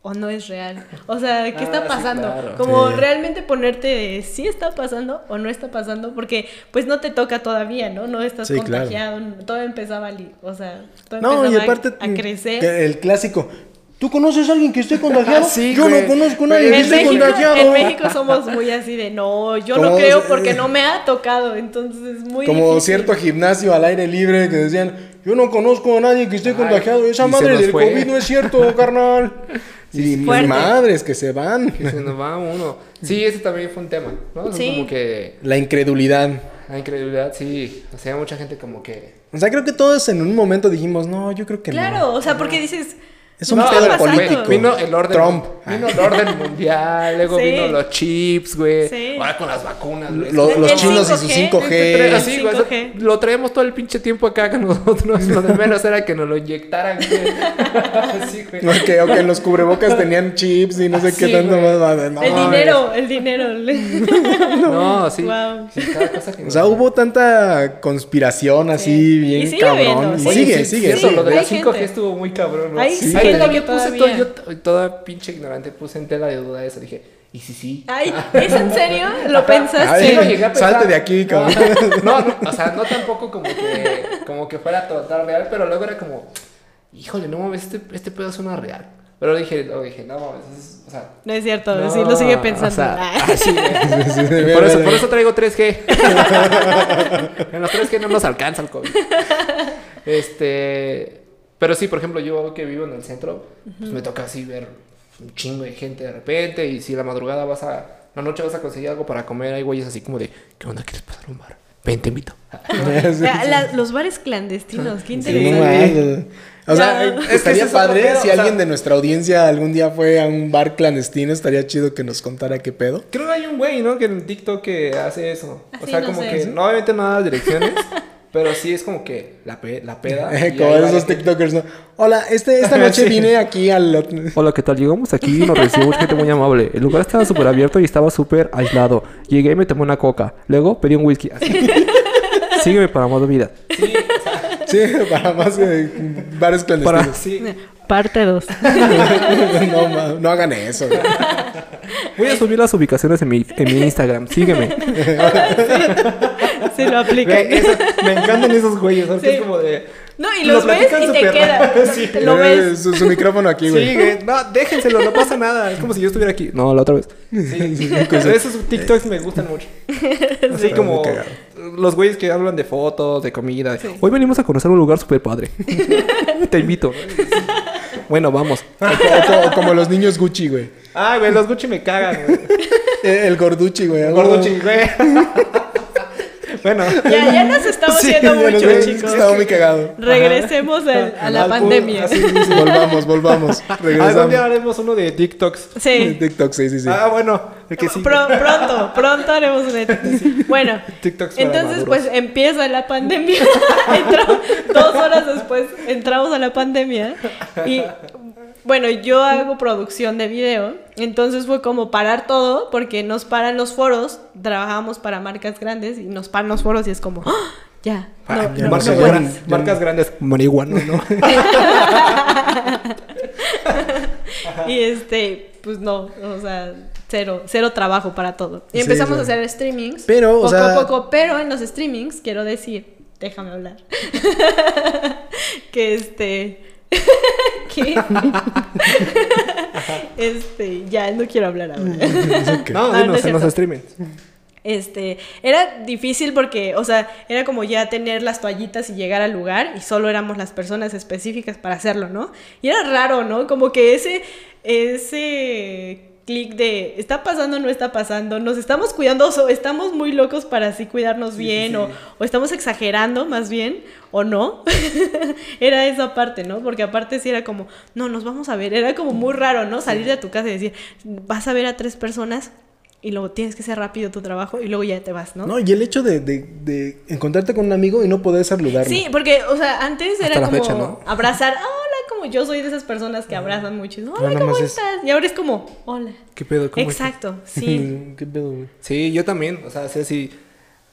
o no es real? O sea, ¿qué Ah, está sí, pasando? claro. Como Sí. realmente ponerte de si está pasando o no está pasando, porque pues no te toca todavía, ¿no? No estás Sí, claro. contagiado, todo empezaba, a o sea, todo No, empezaba a- aparte a, crecer. el clásico. ¿Tú conoces a alguien que esté contagiado? Sí, yo güey. no conozco a nadie que esté México, contagiado. en México somos muy así de no, yo no creo porque no me ha tocado, entonces es muy Como difícil. cierto gimnasio al aire libre que decían, yo no conozco a nadie que esté Ay, contagiado. Esa madre del fue. COVID no es cierto, carnal. y mis Fuerte. madres que se van. Que se nos va uno. Sí, ese también fue un tema, ¿no? Sí. Como que La incredulidad. la incredulidad, sí. O sea, mucha gente como que... O sea, creo que todos en un momento dijimos, no, yo creo que Claro, no. o sea, porque dices, Es un No, pedo político. Vino el orden. Trump. Vino el orden mundial, luego Sí. vino los chips, güey. Sí. Ahora con las vacunas, güey. Los chinos y 5G, sus Trae 5G. Así, güey, o sea, 5G. lo traemos todo el pinche tiempo acá que nosotros. Lo de menos era que nos lo inyectaran, güey. Así, güey. O que, los cubrebocas tenían chips y no sé qué Así, tanto güey. más. No, el dinero, el dinero. No, sí. Wow. Sí, cada cosa que O sea, hubo tanta conspiración así, Sí. bien Y sigue cabrón. habiendo, y sí. sigue, sí, sigue, sigue. lo de la 5G gente. estuvo muy cabrón, ¿no? Hay Sí. todavía que puse todavía. todo, yo toda pinche ignorante puse en tela de duda eso. Dije, ¿y si sí? Ay, ¿es en serio? ¿Lo Ajá. pensaste? Ay, Sí, lo llegué a pensar. salte de aquí, cabrón. No, no, o sea, no tampoco como que, como que fuera total real, pero luego era como, híjole, no mames, este, este pedo suena real. Pero dije, no mames, es- o sea. No es cierto, no, sí, lo sigue o pensando. sea, así. Sí, sí, Por eso, por eso traigo 3G. en los 3G no nos alcanza el COVID. Este. Pero sí, por ejemplo, yo que vivo en el centro, pues me toca así ver un chingo de gente de repente. Y si la madrugada vas a. La noche vas a conseguir algo para comer, hay güeyes así como de, ¿qué onda? ¿Quieres pasar a un bar? Ven, te invito. Sí, La- la- los bares clandestinos, qué sí, interesante. O sea, Ya. Es que estaría es padre pedo, si o sea- alguien de nuestra audiencia algún día fue a un bar clandestino, estaría chido que nos contara qué pedo. Creo que hay un güey, ¿no? Que en TikTok que hace eso. Ah, o sea, no como sé. que, no, obviamente no da las direcciones, pero sí es como que la, pe- la peda. Como esos. TikTokers, ¿no? Hola, este, esta noche Sí. vine aquí al... Hola, ¿qué tal? Llegamos aquí y nos recibió gente muy amable. El lugar estaba súper abierto y estaba súper aislado. Llegué y me tomé una coca. Luego pedí un whisky. Así. Sígueme para más vida. Sí, para más eh, bares Para, clandestinos. sí. Parte 2. no, no hagan eso. güey. Voy a subir las ubicaciones en mi, en mi Instagram. Sígueme. Se lo aplican. Eso- me encantan esos güeyes, ¿sabes? Sí. Es como de... No, y lo los ves platican y te queda. rápido, sí. Te lo Eh, ves. Su, su micrófono aquí, güey. Sí, güey. No, déjenselo, no pasa nada. Es como si yo estuviera aquí. No, la otra vez. Sí, Esos TikToks me gustan mucho. Así como los güeyes que hablan de fotos, de comida. Hoy venimos a conocer un lugar súper padre. Te invito. Bueno, vamos. O co- o como los niños Gucci, güey. Ah, güey, los Gucci me cagan, güey. El gorduchi, güey. Gorduchi, güey. Bueno. Ya, ya nos estamos Sí, yendo ya nos mucho, ves, chicos. Estaba muy cagado. Regresemos al- a la Al pandemia. así, sí. Volvamos, volvamos. Algún día Regresamos. haremos uno de TikToks. Sí. TikTok, sí, sí, sí. Ah, bueno. El que sí. Pro- pronto, pronto haremos un TikTok. Bueno, TikToks entonces pues empieza la pandemia. Entró dos horas después entramos a la pandemia y bueno, yo hago producción de video, entonces fue como parar todo porque nos paran los foros, trabajamos para marcas grandes y nos paran los foros y es como, ¡ah! ya, no, Ah, no, marcas, no marcas grandes, marihuana, ¿no? Y este, pues no, o sea, cero, cero trabajo para todo. Y empezamos sí. a hacer streamings. Pero, o poco sea- a poco, pero en los streamings, quiero decir, déjame hablar. que este. que. este, ya no quiero hablar ahora. Ok. No, Ah, no dinos es en los streamings. Este, era difícil porque, o sea, era como ya tener las toallitas y llegar al lugar y solo éramos las personas específicas para hacerlo, ¿no? Y era raro, ¿no? Como que ese, ese clic de está pasando, no está pasando, nos estamos cuidando, o estamos muy locos para así cuidarnos bien, O, o estamos exagerando más bien, o no. era esa parte, ¿no? Porque aparte sí era como, no, nos vamos a ver, era como muy raro, ¿no? Salir de tu casa y decir, vas a ver a tres personas y luego tienes que hacer rápido tu trabajo y luego ya te vas, ¿no? No, y el hecho de, de- de encontrarte con un amigo y no poder saludarlo. Sí, porque, o sea, antes era como fecha, ¿no? abrazar, "Ah, hola, como yo soy de esas personas que abrazan mucho. y, Hola, nada ¿cómo es- estás? Y ahora es como, hola. ¿Qué pedo? ¿Cómo estás? Exacto, sí. ¿Qué pedo, güey? Sí, yo también. O sea, sí, sí.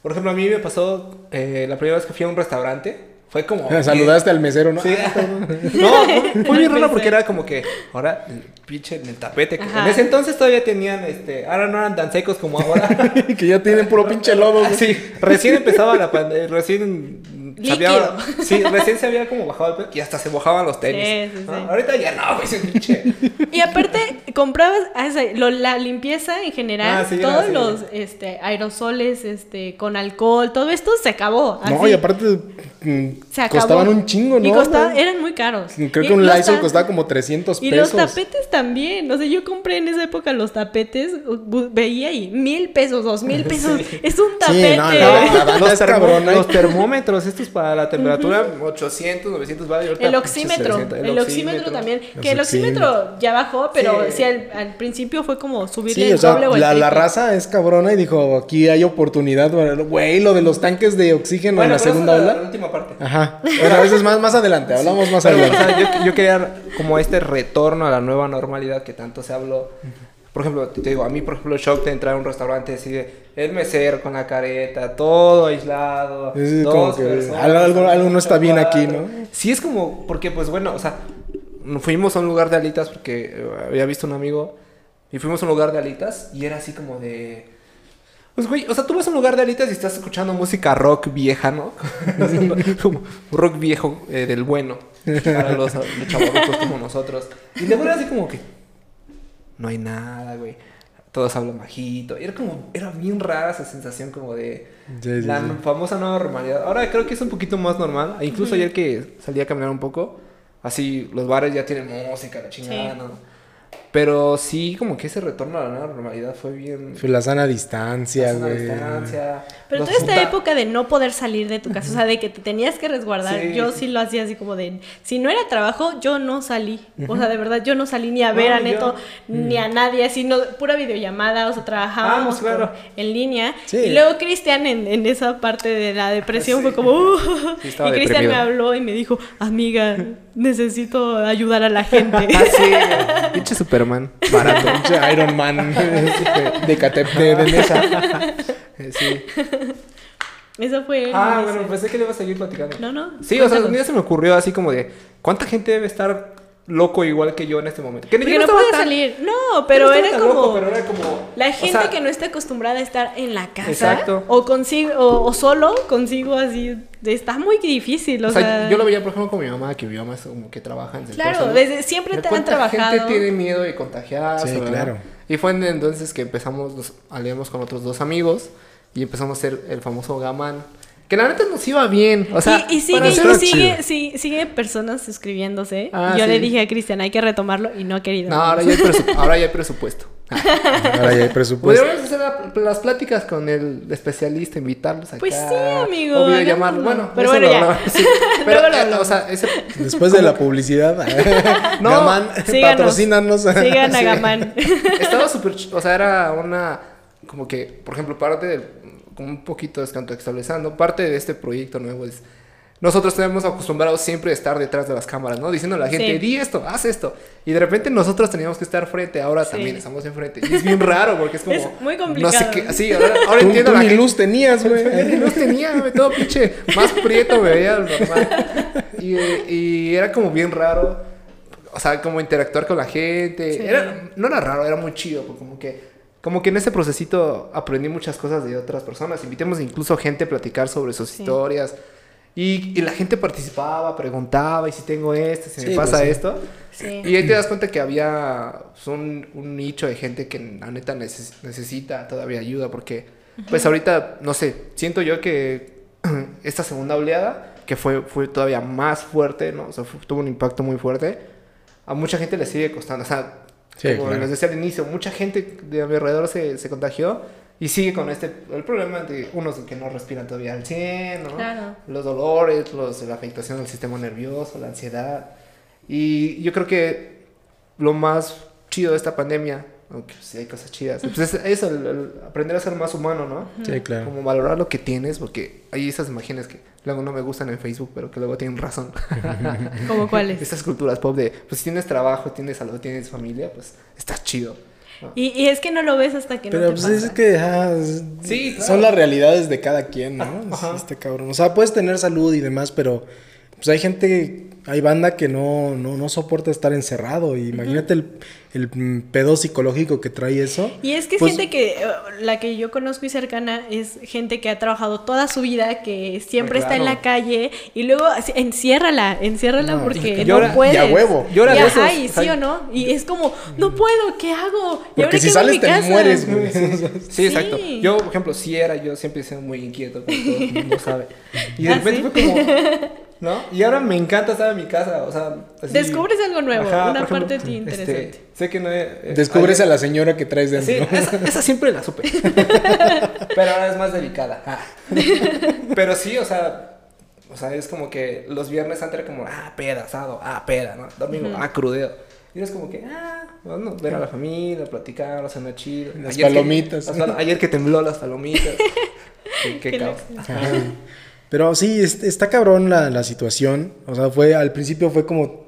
Por ejemplo, a mí me pasó eh, la primera vez que fui a un restaurante. Fue como. Saludaste al mesero, ¿no? Sí. No, fue, fue bien raro porque era como que ahora el pinche en el tapete. que Ajá. En ese entonces todavía tenían, este, ahora no eran tan secos como ahora. que ya tienen puro pinche lodo. güey. Sí, recién empezaba la pandemia, recién se había, Líquido. sí, recién se había como bajado el pedo y hasta se mojaban los tenis. Sí, sí, ¿no? sí. Ahorita ya no, pinche. Y aparte, comprabas ah, esa- lo- la limpieza en general, Ah, sí, todos ah, sí. los este, aerosoles este, con alcohol, todo esto se acabó. No, así. y aparte mm, se acabó. costaban un chingo, ¿no? Y eran muy caros. Creo Y que un Lysol ta- costaba como 300 Y pesos. los tapetes también. O sea, yo compré en esa época los tapetes, veía y mil pesos, dos mil pesos. Es un tapete. los termómetros, estos para la temperatura, 800, 900 vale. ahorita El oxímetro, 300, el, oxímetro también, que el oxímetro ya bajó, pero Sí. sí, al, al principio fue como subirle Sí, el o sea, doble o el la, la raza es cabrona y dijo, aquí hay oportunidad. para- Güey, lo de los tanques de oxígeno Bueno, en la pero segunda es la ola. última parte. Ajá. Bueno, a veces más, más adelante, hablamos más Pero, o adelante. sea, yo, yo quería como este retorno a la nueva normalidad que tanto se habló. Por ejemplo, te digo, a mí, por ejemplo, el shock de entrar a un restaurante así de el mesero con la careta, todo aislado. Es dos como que personas, algo- algo- no está bien aquí. ¿no? Sí, es como, porque pues bueno, o sea, fuimos a un lugar de alitas porque eh, había visto un amigo y fuimos a un lugar de alitas y era así como de... Pues güey, o sea, tú vas a un lugar de alitas y estás escuchando música rock vieja, ¿no? como rock viejo eh, del bueno para los, los como nosotros. Y luego era así como que no hay nada, güey. Todos hablan bajito. Era como, era bien rara esa sensación como de la famosa nueva normalidad. Ahora creo que es un poquito más normal. E incluso ayer que salí a caminar un poco, así los bares ya tienen música, la chingada, Sí. ¿no? Pero sí, como que ese retorno a la nueva normalidad fue bien... Fue la sana distancia, güey. distancia. Pero toda esta junta- época de no poder salir de tu casa, o sea, de que te tenías que resguardar, Sí, yo sí. lo hacía así como de, si no era trabajo, yo no salí. O sea, de verdad, yo no salí ni a ver No, a yo- Neto, ni a nadie, así, no, pura videollamada, o sea, trabajábamos Ah, claro. por- en línea. Sí. Y luego Cristian en, en esa parte de la depresión Sí. fue como, "Uh", Sí, y Cristian me habló y me dijo, amiga, necesito ayudar a la gente. Ah, sí, pinche Superman. Barato. Iron Man de, de, Catep- de, de mesa. Eh, sí. Eso fue... Ah, bueno, pensé que le iba a seguir platicando. No, no. Sí, o sea, un día se me ocurrió así como de, ¿cuánta gente debe estar loco igual que yo en este momento? Que Porque no estaba podía tan- salir. No, pero no era como... loco, pero era como... La o gente sea, que no está acostumbrada a estar en la casa Exacto. o consigo o, o solo consigo así está muy difícil, o, O sea, sea, yo lo veía, por ejemplo, con mi mamá, que mi mamá es como que trabaja en el claro, desde siempre te han ¿cuánta trabajado. gente tiene miedo de contagiarse? Sí, verdad? claro. Y fue en- entonces que empezamos, nos aliamos con otros dos amigos y empezamos a hacer el famoso gamán. Que la neta nos iba bien. O sea, y, y sigue, para y hacer- sigue, sí- sigue personas suscribiéndose. Ah, yo sí. le dije a Cristian, hay que retomarlo y no ha querido. No, ahora ya hay, presu- ahora ya hay presupuesto. Ahora ya hay presupuesto. Podríamos hacer la- las pláticas con el especialista, invitarlos acá. Pues sí, amigo, O videollamarlo. hagámoslo. Bueno, Pero eso bueno, lo ya. sí. Pero, eh, o sea, ese... Después de la publicidad, No, Gamán, síganos. patrocínanos. Sigan a. Gamán. Estaba súper... ch- O sea, era una... Como que, por ejemplo, parte del... Un poquito descontextualizando. Parte de este proyecto nuevo es... nosotros tenemos acostumbrados siempre a estar detrás de las cámaras, ¿no? Diciendo a la gente, Sí. di esto, haz esto. Y de repente nosotros teníamos que estar frente, ahora Sí. también estamos enfrente. Y es bien raro porque es como... Es muy No sé complicado. qué, sí, ahora, ahora Tú, entiendo tú la ni gente. luz tenías, güey. Ni luz tenía, güey, todo pinche, más prieto me veía normal. Y, y era como bien raro, o sea, como interactuar con la gente. Sí. Era, no era raro, era muy chido, porque como que, como que en ese procesito aprendí muchas cosas de otras personas. Invitemos incluso gente a platicar sobre sus Sí. historias. Y, y la gente participaba, preguntaba, y si tengo esto, si Sí, me pues pasa sí. esto. Sí. Y ahí te das cuenta que había pues, un, un nicho de gente que la neta neces- necesita todavía ayuda porque pues ahorita, no sé, siento yo que esta segunda oleada, que fue, fue todavía más fuerte, ¿no? O sea, fue- tuvo un impacto muy fuerte, a mucha gente le sigue costando. O sea, Sí, como claro. les decía al inicio, mucha gente de a mi alrededor se, se contagió y sigue con este, el problema de unos que no respiran todavía al 100, ¿no? Claro. Los dolores, los, la afectación del sistema nervioso, la ansiedad. Y yo creo que lo más chido de esta pandemia, aunque sí hay cosas chidas, pues es eso, el- el aprender a ser más humano, ¿no? Sí, claro. Como valorar lo que tienes, porque hay esas imágenes que luego no me gustan en Facebook, pero que luego tienen razón. ¿Cómo cuáles? Estas culturas pop de, pues si tienes trabajo, tienes salud, tienes familia, pues estás chido. ¿no? Y, y es que no lo ves hasta que Pero no te pues pasa. es que ah, Sí, claro. son las realidades de cada quien, ¿no? Ajá. Este cabrón. O sea, puedes tener salud y demás, pero pues hay gente, hay banda que no, no, no soporta estar encerrado. Y imagínate el, el pedo psicológico que trae eso. Y es que es Pues- gente que, eh, la que yo conozco y cercana, es gente que ha trabajado toda su vida, que siempre Pues está en la calle y luego enciérrala, enciérrala No, porque no puedes. y a huevo. Y ahora Y de ajá, esos, y o sea, sí o no. Y es como, no puedo, ¿qué hago? ¿Y Porque ahora si sales mi te casa? mueres, güey. Sí, exacto. Sí. Yo, por ejemplo, sí era, yo siempre he sido muy inquieto, como todo el mundo sabe. Y de ¿Ah, repente sí? fue como, ¿no? Y ahora me encanta estar en mi casa, o sea... así- Descubres algo nuevo, Ajá, una parte de ti interesante. este, sé que no he... eh, Descubres a la señora que traes dentro. Sí, esa, esa siempre la supe. Pero ahora es más delicada. Ah. Pero sí, o sea, o sea, es como que los viernes antes era como, ah, peda, asado, ah, peda, ¿no? Domingo, ah, crudeo. Y es como que, ah, bueno, ver a la familia, platicar, cenar chido. Las Ayer que- palomitas. o sea, ayer que tembló las palomitas. qué, qué Qué caos. Pero sí, es- está cabrón la, la situación. O sea, fue al principio fue como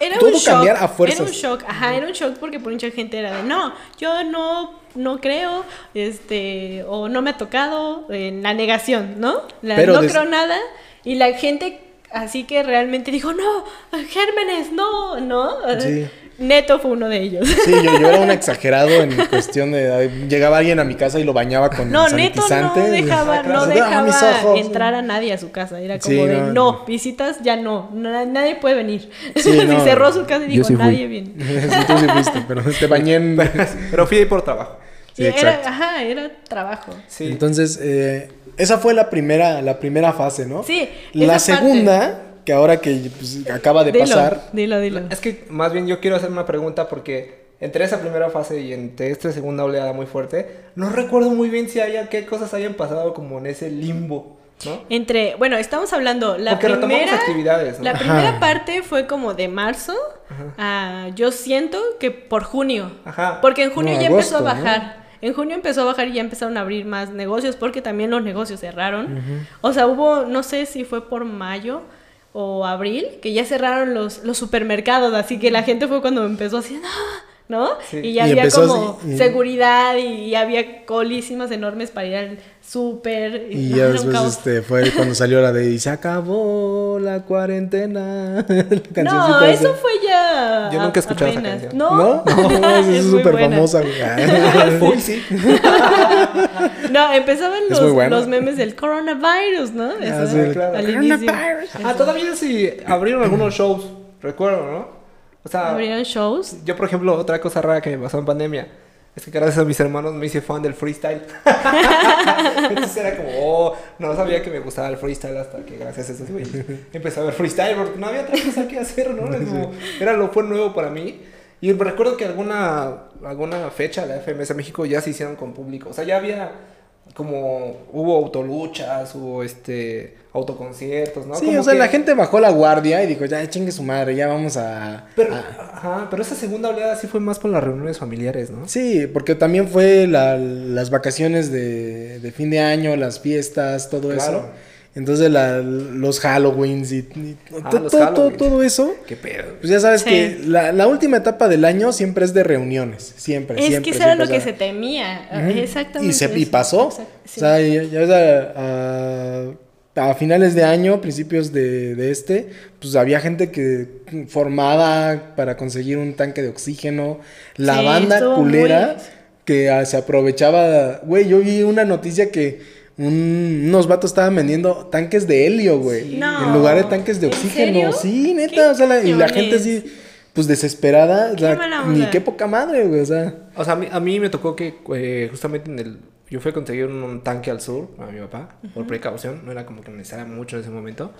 Era Todo un shock. cambiar a Era fuerzas. un shock, ajá, era un shock porque por mucha gente era de no, yo no, no creo, este, o no me ha tocado, en la negación, ¿no? La- Pero no des- creo nada. Y la gente así que realmente dijo, no, gérmenes, no, no. Sí. Neto fue uno de ellos. Sí, yo, yo era un exagerado en cuestión de. Llegaba alguien a mi casa y lo bañaba con No, Neto no sanitizante. dejaba, no dejaba Ah, entrar a nadie a su casa. Era como Sí, de no. no, visitas ya no, na- nadie puede venir. Sí, y cerró su casa y dijo, sí nadie viene. Sí, tú sí fuiste, pero te bañé en. Pero fui ahí por trabajo. Sí, era, ajá, era trabajo. Sí. Entonces, eh, esa fue la primera, la primera fase, ¿no? Sí, La esa parte. Que ahora que pues, acaba de Dilo, pasar. Dilo, dilo. Es que más bien yo quiero hacer una pregunta porque entre esa primera fase y entre esta segunda oleada muy fuerte, no recuerdo muy bien si haya qué cosas hayan pasado como en ese limbo, ¿no? Entre, bueno, estamos hablando, la Porque retomamos primera, actividades, ¿no? la Ajá. primera parte fue como de marzo a, yo siento que por junio, Ajá. porque en junio No, ya empezó a bajar. En junio empezó a bajar y ya empezaron a abrir más negocios porque también los negocios cerraron. O sea, hubo, no sé si fue por mayo o abril, que ya cerraron los, los supermercados, así que la gente fue cuando empezó así, "Ah", ¿no? Sí. Y ya Y había empezó como seguridad y, y había colísimas enormes para ir al súper. Y ya después este, fue cuando salió la de y se acabó la cuarentena. La No, eso fue ya. Yo nunca he escuchado esa canción. No, ¿No? No, es muy súper famosa. Uy, sí. No, empezaban los, los memes del coronavirus, ¿no? Eso, sí, claro. Al inicio. Ah, todavía sí abrieron algunos shows, recuerdo, ¿no? O sea, Abrieron shows. yo por ejemplo, otra cosa rara que me pasó en pandemia es que gracias a mis hermanos me hice fan del freestyle. Entonces era como, oh, no sabía que me gustaba el freestyle hasta que gracias a esos güeyes empecé a ver freestyle porque no había otra cosa que hacer, ¿no? Era, como- era lo fue nuevo para mí. Y recuerdo que alguna, alguna fecha la FMS México ya se hicieron con público. O sea, ya había como, hubo autoluchas, hubo este, autoconciertos, ¿no? Sí, Como o sea, que- la gente bajó la guardia y dijo, ya chingue su madre, ya vamos a... Pero, a- ajá, pero esa segunda oleada sí fue más por las reuniones familiares, ¿no? Sí, porque también fue la- las vacaciones de, de fin de año, las fiestas, todo Claro. eso. Entonces la- los Halloweens y, y Ah, to- los todo, todo, Halloween. todo eso. Qué pedo. Pues ya sabes Sí. que la, la última etapa del año siempre es de reuniones. Siempre, Es siempre. que eso era lo que se temía. Exactamente. Y, se, y pasó. Sí. O sea, ya, ya ves, a, a- a finales de año, principios de, de este, pues había gente que formada para conseguir un tanque de oxígeno. La Sí, banda culera muy- que ah, se aprovechaba. Güey, yo vi una noticia que un- unos vatos estaban vendiendo tanques de helio, güey. No. En lugar de tanques de ¿En oxígeno. serio? Sí, neta. ¿Qué O sea, la- y la gente así, pues desesperada. o sea, mala ni qué poca madre, güey. O sea. O sea, a mí, a mí me tocó que eh, justamente en el... Yo fui a conseguir un, un tanque al sur a mi papá, por precaución. No era como que necesitara mucho en ese momento.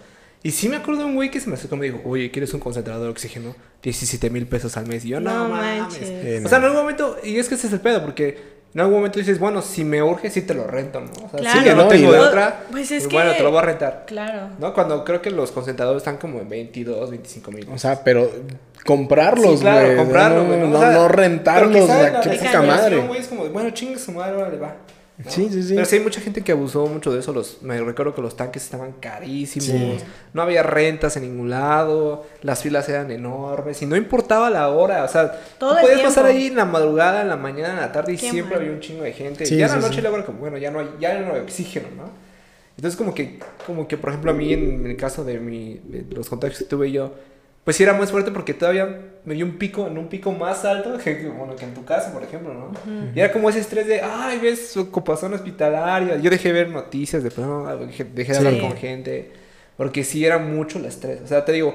Y sí me acuerdo de un güey que se me acercó y me dijo, oye, ¿quieres un concentrador de oxígeno? 17 mil pesos al mes. Y yo, no, No mames. manches. Eh, O sea, en algún momento, y es que ese es el pedo, porque en algún momento dices, bueno, si me urge, sí te lo rento, ¿no? O sea, Claro. si ya no No, tengo de otra, Pues es pues bueno, que- te lo voy a rentar. Claro. ¿No? Cuando creo que los concentradores están como en 22, 25 mil. O sea, pero comprarlos, Sí, claro, güey. no, no, O sea, no pero rentarlos, qué poca madre. güey, es como, bueno, chingue su madre, órale, va. ¿No? Sí, sí, sí. Pero sí hay mucha gente que abusó mucho de eso. Los, me recuerdo que los tanques estaban carísimos. Sí. No había rentas en ningún lado. Las filas eran enormes. Y no importaba la hora. O sea, Todo tú podías tiempo. pasar ahí en la madrugada, en la mañana, en la tarde. Y Qué siempre mal. había un chingo de gente. Sí, y ya en sí, la noche sí. luego era como, bueno, ya no hay, ya no hay oxígeno, ¿no? Entonces como que, como que, por ejemplo, a mí en el caso de, mi, de los contagios que tuve yo, pues sí era más fuerte porque todavía me dio un pico, en un pico más alto que, bueno, que en tu casa, por ejemplo, ¿no? Y era como ese estrés de, ay, ves ocupación hospitalaria. Yo dejé de ver noticias, de pronto dejé, dejé de Sí. hablar con gente, porque sí era mucho el estrés. O sea, te digo,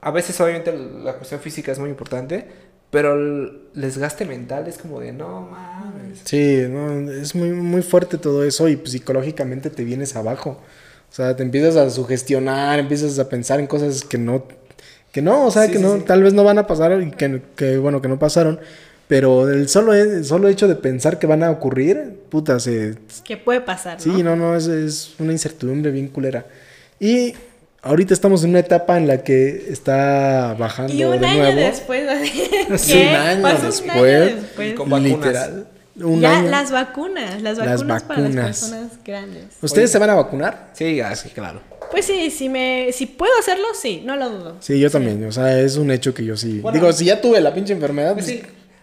a veces obviamente la cuestión física es muy importante, pero el desgaste mental es como de, no mames. Sí, no, es muy, muy fuerte todo eso y psicológicamente te vienes abajo. O sea, te empiezas a sugestionar, empiezas a pensar en cosas que no, que no, o sea, Sí, que sí, no, sí. tal vez no van a pasar y que, que, bueno, que no pasaron. Pero el solo, el solo hecho de pensar que van a ocurrir, puta, se, Que puede pasar, ¿no? Sí, no, no, es, es una incertidumbre bien culera. Y ahorita estamos en una etapa en la que está bajando Y un de año nuevo. después, así, Sí, ¿qué? un año Pasó un después. año después. Con vacunas. literal. Un ya, año. las vacunas, las Las vacunas, para las vacunas. personas grandes. ¿Ustedes se van a vacunar? Sí, ah, sí, claro. Pues sí, si me, si puedo hacerlo, sí, no lo dudo. Sí, yo también. O sea, es un hecho que yo sí. Bueno. Digo, si ya tuve la pinche enfermedad, Pues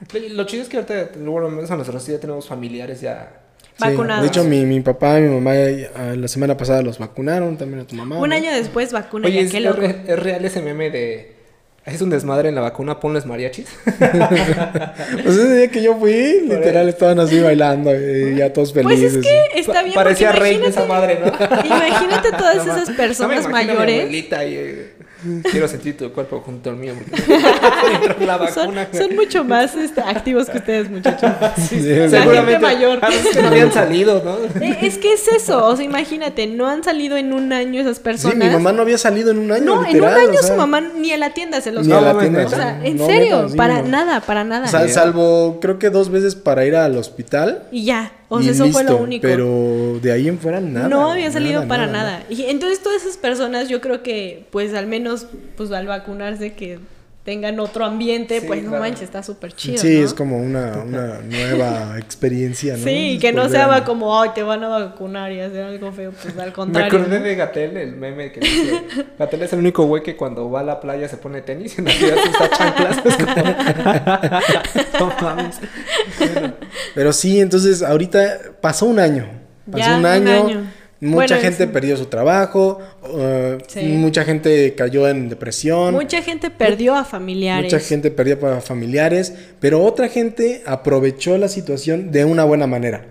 pues, sí, lo chido es que ahorita, bueno, menos a nosotros sí ya tenemos familiares ya. sí. Vacunados. De hecho, mi, mi papá y mi mamá eh, la semana pasada los vacunaron, también a tu mamá. Un ¿no? año después, vacuna, Oye, ya, ¿es, qué loco. es real ese meme de... Es un desmadre en la vacuna, ponles mariachis. Pues ese día que yo fui, literal, estaban así bailando y ya todos Pues felices. es que está bien. Parecía rey imagínate, esa madre, ¿no? Imagínate todas No, esas personas no me imagino a mi mayores. abuelita y, quiero sentir tu cuerpo junto al mío. Porque la Son, vacuna. son mucho más este, activos que ustedes, muchachos. Sí, La Seguramente gente mayor. a veces que no habían salido, ¿no? Eh, Es que es eso, o sea, imagínate, no han salido en un año esas Sí, personas. mi mamá no había salido en un año, no, literal. en un año o sea, su mamá ni a la tienda se los Ni a la No, tienda. O sea, en No, serio, sí, para nada, para nada. Sal- salvo, creo que dos veces para ir al hospital. Y ya, o sea, eso fue lo listo, único. Pero de ahí en fuera nada. no había salido nada, para nada. Y entonces todas esas personas, yo creo que, pues al menos, pues al vacunarse, que tengan otro ambiente, Sí, pues no claro. manches, está súper chido. Sí, ¿no? es como una, una nueva experiencia, ¿no? Sí, que no Volver sea como, ay, te van a vacunar y hacer algo feo, pues al Me contrario. acordé ¿no? de Gatel, el meme que dice, Gatel es el único güey que cuando va a la playa se pone tenis y en la ciudad se está chanclas. Como... no mames. Pero sí, entonces ahorita pasó un año. Pasó Ya, un un año. Mucha Bueno, gente perdió su trabajo. uh, Sí. Mucha gente cayó en depresión. Mucha gente perdió a familiares. Mucha gente perdió para familiares, pero otra gente aprovechó la situación de una buena manera.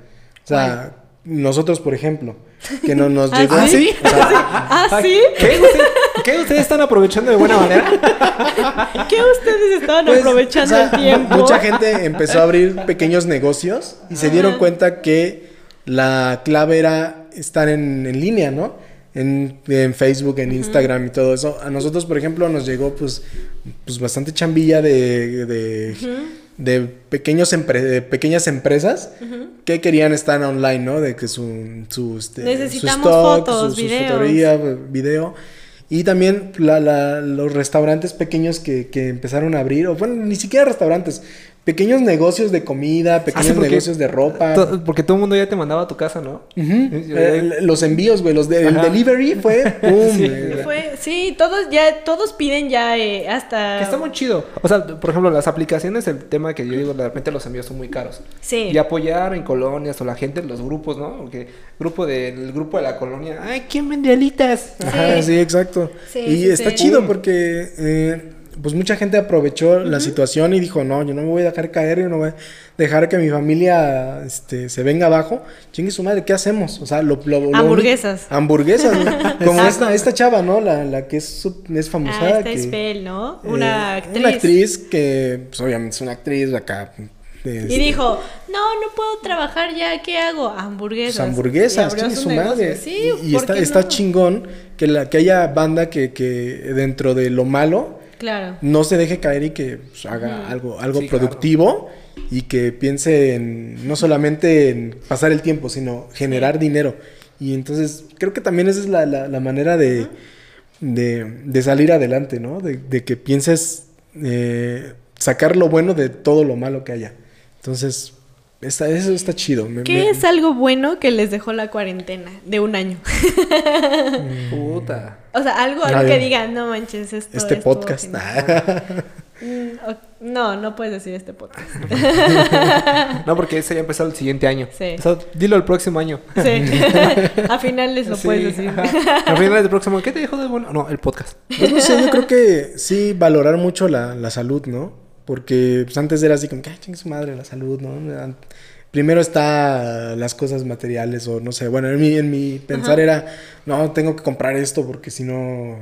O sea, nosotros, por ejemplo, que no nos ¿Ah, llegó. sí? O sea, ¿Ah, sí? ¿Qué? ¿Usted- ¿Qué? ¿Ustedes están aprovechando de buena manera? ¿Qué ustedes estaban pues, aprovechando o sea, el tiempo? Mucha gente empezó a abrir pequeños negocios y se dieron cuenta que la clave era estar en, en línea, ¿no? En, en Facebook, en Instagram y todo eso. A nosotros, por ejemplo, nos llegó pues, pues bastante chambilla de, de, de pequeños empre- de pequeñas empresas que querían estar online, ¿no? De que su, su, este, Necesitamos su stock, fotos, su, su video. Y también la- la- los restaurantes pequeños que, que empezaron a abrir, o bueno, ni siquiera restaurantes, pequeños negocios de comida, pequeños Ah, porque- negocios de ropa. To- Porque todo el mundo ya te mandaba a tu casa, ¿no? Yo- Eh, los envíos, güey, los de, el delivery fue pum. Sí. Fue, sí, todos ya, todos piden ya eh, hasta... Que está muy chido. O sea, por ejemplo, las aplicaciones, el tema que yo digo, de repente los envíos son muy caros. Sí. Y apoyar en colonias o la gente, los grupos, ¿no? Porque grupo del grupo de la colonia, ay, ¿quién vende alitas? Ajá, sí, exacto. Sí, y sí, está sí. chido porque eh, pues mucha gente aprovechó la situación y dijo, no, yo no me voy a dejar caer, yo no voy a dejar que mi familia este, se venga abajo. Chingue su madre, ¿qué hacemos? O sea, lo, lo- lo- Hamburguesas. Hamburguesas, ¿no? Como esta, esta chava, ¿no? La, la que es, es famosa. Ah, esta que, es ¿no? eh, Una actriz. Una actriz que, pues obviamente es una actriz acá. este, Y dijo, no, no puedo trabajar ya, ¿qué hago? Hamburguesas. Pues hamburguesas, chingue su negocio. madre. Sí, y y ¿por está, está chingón que, la, que haya banda que, que dentro de lo malo Claro. no se deje caer y que pues, haga algo, algo Sí, claro. productivo y que piense en no solamente en pasar el tiempo, sino generar dinero. Y entonces creo que también esa es la, la- la manera de, de, de salir adelante, ¿no? De, de que pienses eh, sacar lo bueno de todo lo malo que haya. Entonces, está, eso está chido. Me- ¿Qué me- es algo bueno que les dejó la cuarentena de un año? Puta. O sea, algo, A algo que digan, no manches, esto este podcast. genial". Mm, no, no puedes decir este podcast. No, porque ese ya empezó el siguiente año. Sí. O sea, dilo el próximo año. Sí. A finales lo Sí, puedes decir. ajá. Al final del próximo, ¿qué te dejó de bueno? No, el podcast. Pues no sé, yo creo que sí valorar mucho la, la salud, ¿no? Porque pues, antes era así como que, ay, chingue su madre, la salud, ¿no? Primero está las cosas materiales o no sé, bueno, en mi, en mi pensar era, no, tengo que comprar esto porque si no,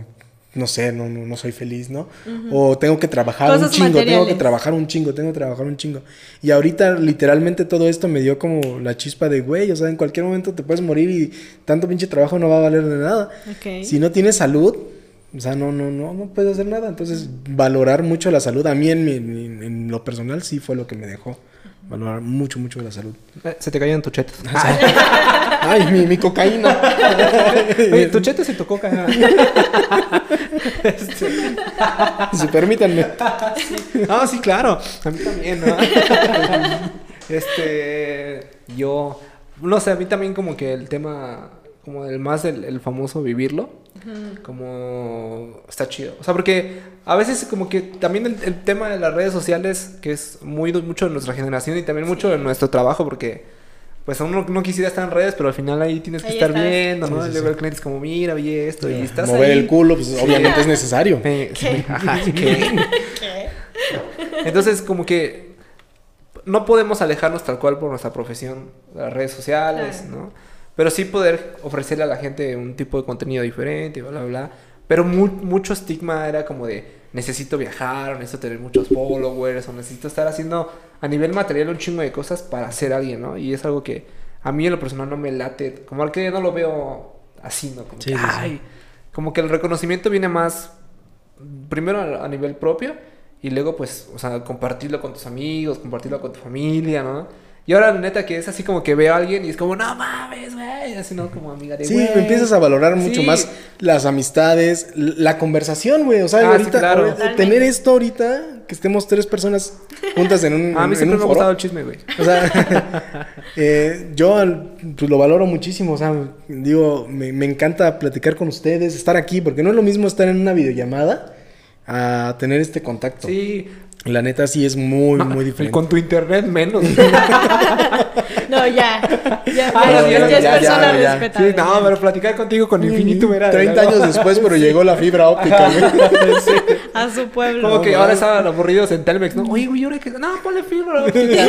no sé, no, no, no soy feliz, ¿no? O tengo que trabajar un Cosas chingo, tengo que materiales. trabajar un chingo, tengo que trabajar un chingo. Y ahorita literalmente todo esto me dio como la chispa de, güey, o sea, en cualquier momento te puedes morir y tanto pinche trabajo no va a valer de nada. Ok. Si no tienes salud, o sea, no, no, no, no puedes hacer nada. Entonces, valorar mucho la salud, a mí en, mi- en- en lo personal sí fue lo que me dejó. Valorar mucho, mucho la salud. Eh, Se te caían tus chetos. Ay, mi, mi cocaína. Oye, tu chetos y tu coca. Este, si permítanme. Ah, sí, claro. A mí también, ¿no? este, yo, no sé, a mí también como que el tema, como el más el, el famoso vivirlo, como está chido. O sea, porque a veces como que también el, el tema de las redes sociales, que es muy mucho de nuestra generación y también mucho de nuestro trabajo, porque pues uno no quisiera estar en redes, pero al final ahí tienes que Ahí estar estás. viendo, ¿no? Sí, sí, Luego sí. el cliente es como, mira, vi esto, y estás Mover ahí. el culo, pues obviamente es necesario. Sí, ajá, sí que- Entonces, como que no podemos alejarnos tal cual por nuestra profesión, las redes sociales, Claro. ¿no? Pero sí poder ofrecerle a la gente un tipo de contenido diferente, bla, bla, bla. Pero mu- mucho estigma era como de necesito viajar, o necesito tener muchos followers, o necesito estar haciendo a nivel material un chingo de cosas para ser alguien, ¿no? Y es algo que a mí en lo personal no me late, como al que no lo veo así, ¿no? Como Sí, que, sí, sí. ay, como que el reconocimiento viene más primero a, a nivel propio y luego pues, o sea, compartirlo con tus amigos, compartirlo con tu familia, ¿no? Y ahora neta que es así como que veo a alguien y es como, no mames, güey, así no como amiga de Sí, güey. empiezas a valorar mucho Sí. más las amistades, la conversación, güey. O sea, Ah, sí, ahorita, claro. ahorita, Totalmente. tener esto ahorita, que estemos tres personas juntas en un, A mí en siempre un me ha foro. gustado el chisme, güey. O sea, eh, yo pues, lo valoro muchísimo. O sea, digo, me, me encanta platicar con ustedes, estar aquí, porque no es lo mismo estar en una videollamada a tener este contacto. Sí. La neta sí es muy, No, muy y diferente. Con tu internet menos. No, ya. Ya, Ah, ya, no, ya, ya, ya es persona ya, ya. sí, respetable. no, pero platicar contigo con infinito era... 30 años después, pero llegó la fibra óptica, güey. Sí. A su pueblo. Como que No, ahora estaban aburridos en Telmex, ¿no? Oye, güey, ahora que... No, ponle fibra óptica.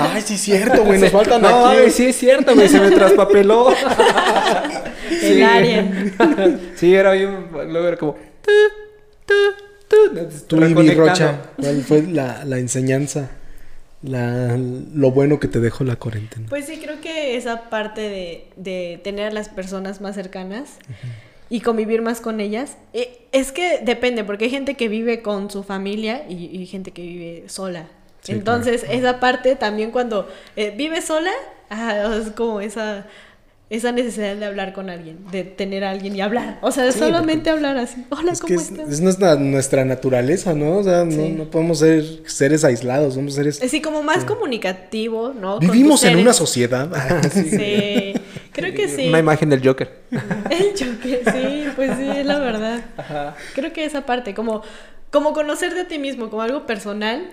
Ay, sí, cierto, güey. Nos faltan No, aquí. güey, sí es cierto, güey, se me traspapeló. El área. Sí, era bien, luego era como... Tu, tu, Tú. Rocha, ¿cuál fue la, la enseñanza? La, lo bueno que te dejó la cuarentena. Pues sí, creo que esa parte de, de tener a las personas más cercanas y convivir más con ellas, eh, es que depende, porque hay gente que vive con su familia y, y gente que vive sola. Sí, Entonces, esa parte también cuando eh, vives sola, ah, es como esa... esa necesidad de hablar con alguien, de tener a alguien y hablar. O sea, solamente hablar así. Hola, Es que ¿cómo es, estás? es nuestra, nuestra naturaleza, ¿no? O sea, no, Sí. no podemos ser seres aislados, somos seres... Así como más comunicativo, ¿no? Vivimos en una sociedad. Sí, creo que sí. Una imagen del Joker. El choque, sí, pues sí, es la verdad. Creo que esa parte, como, como conocerte a ti mismo, como algo personal,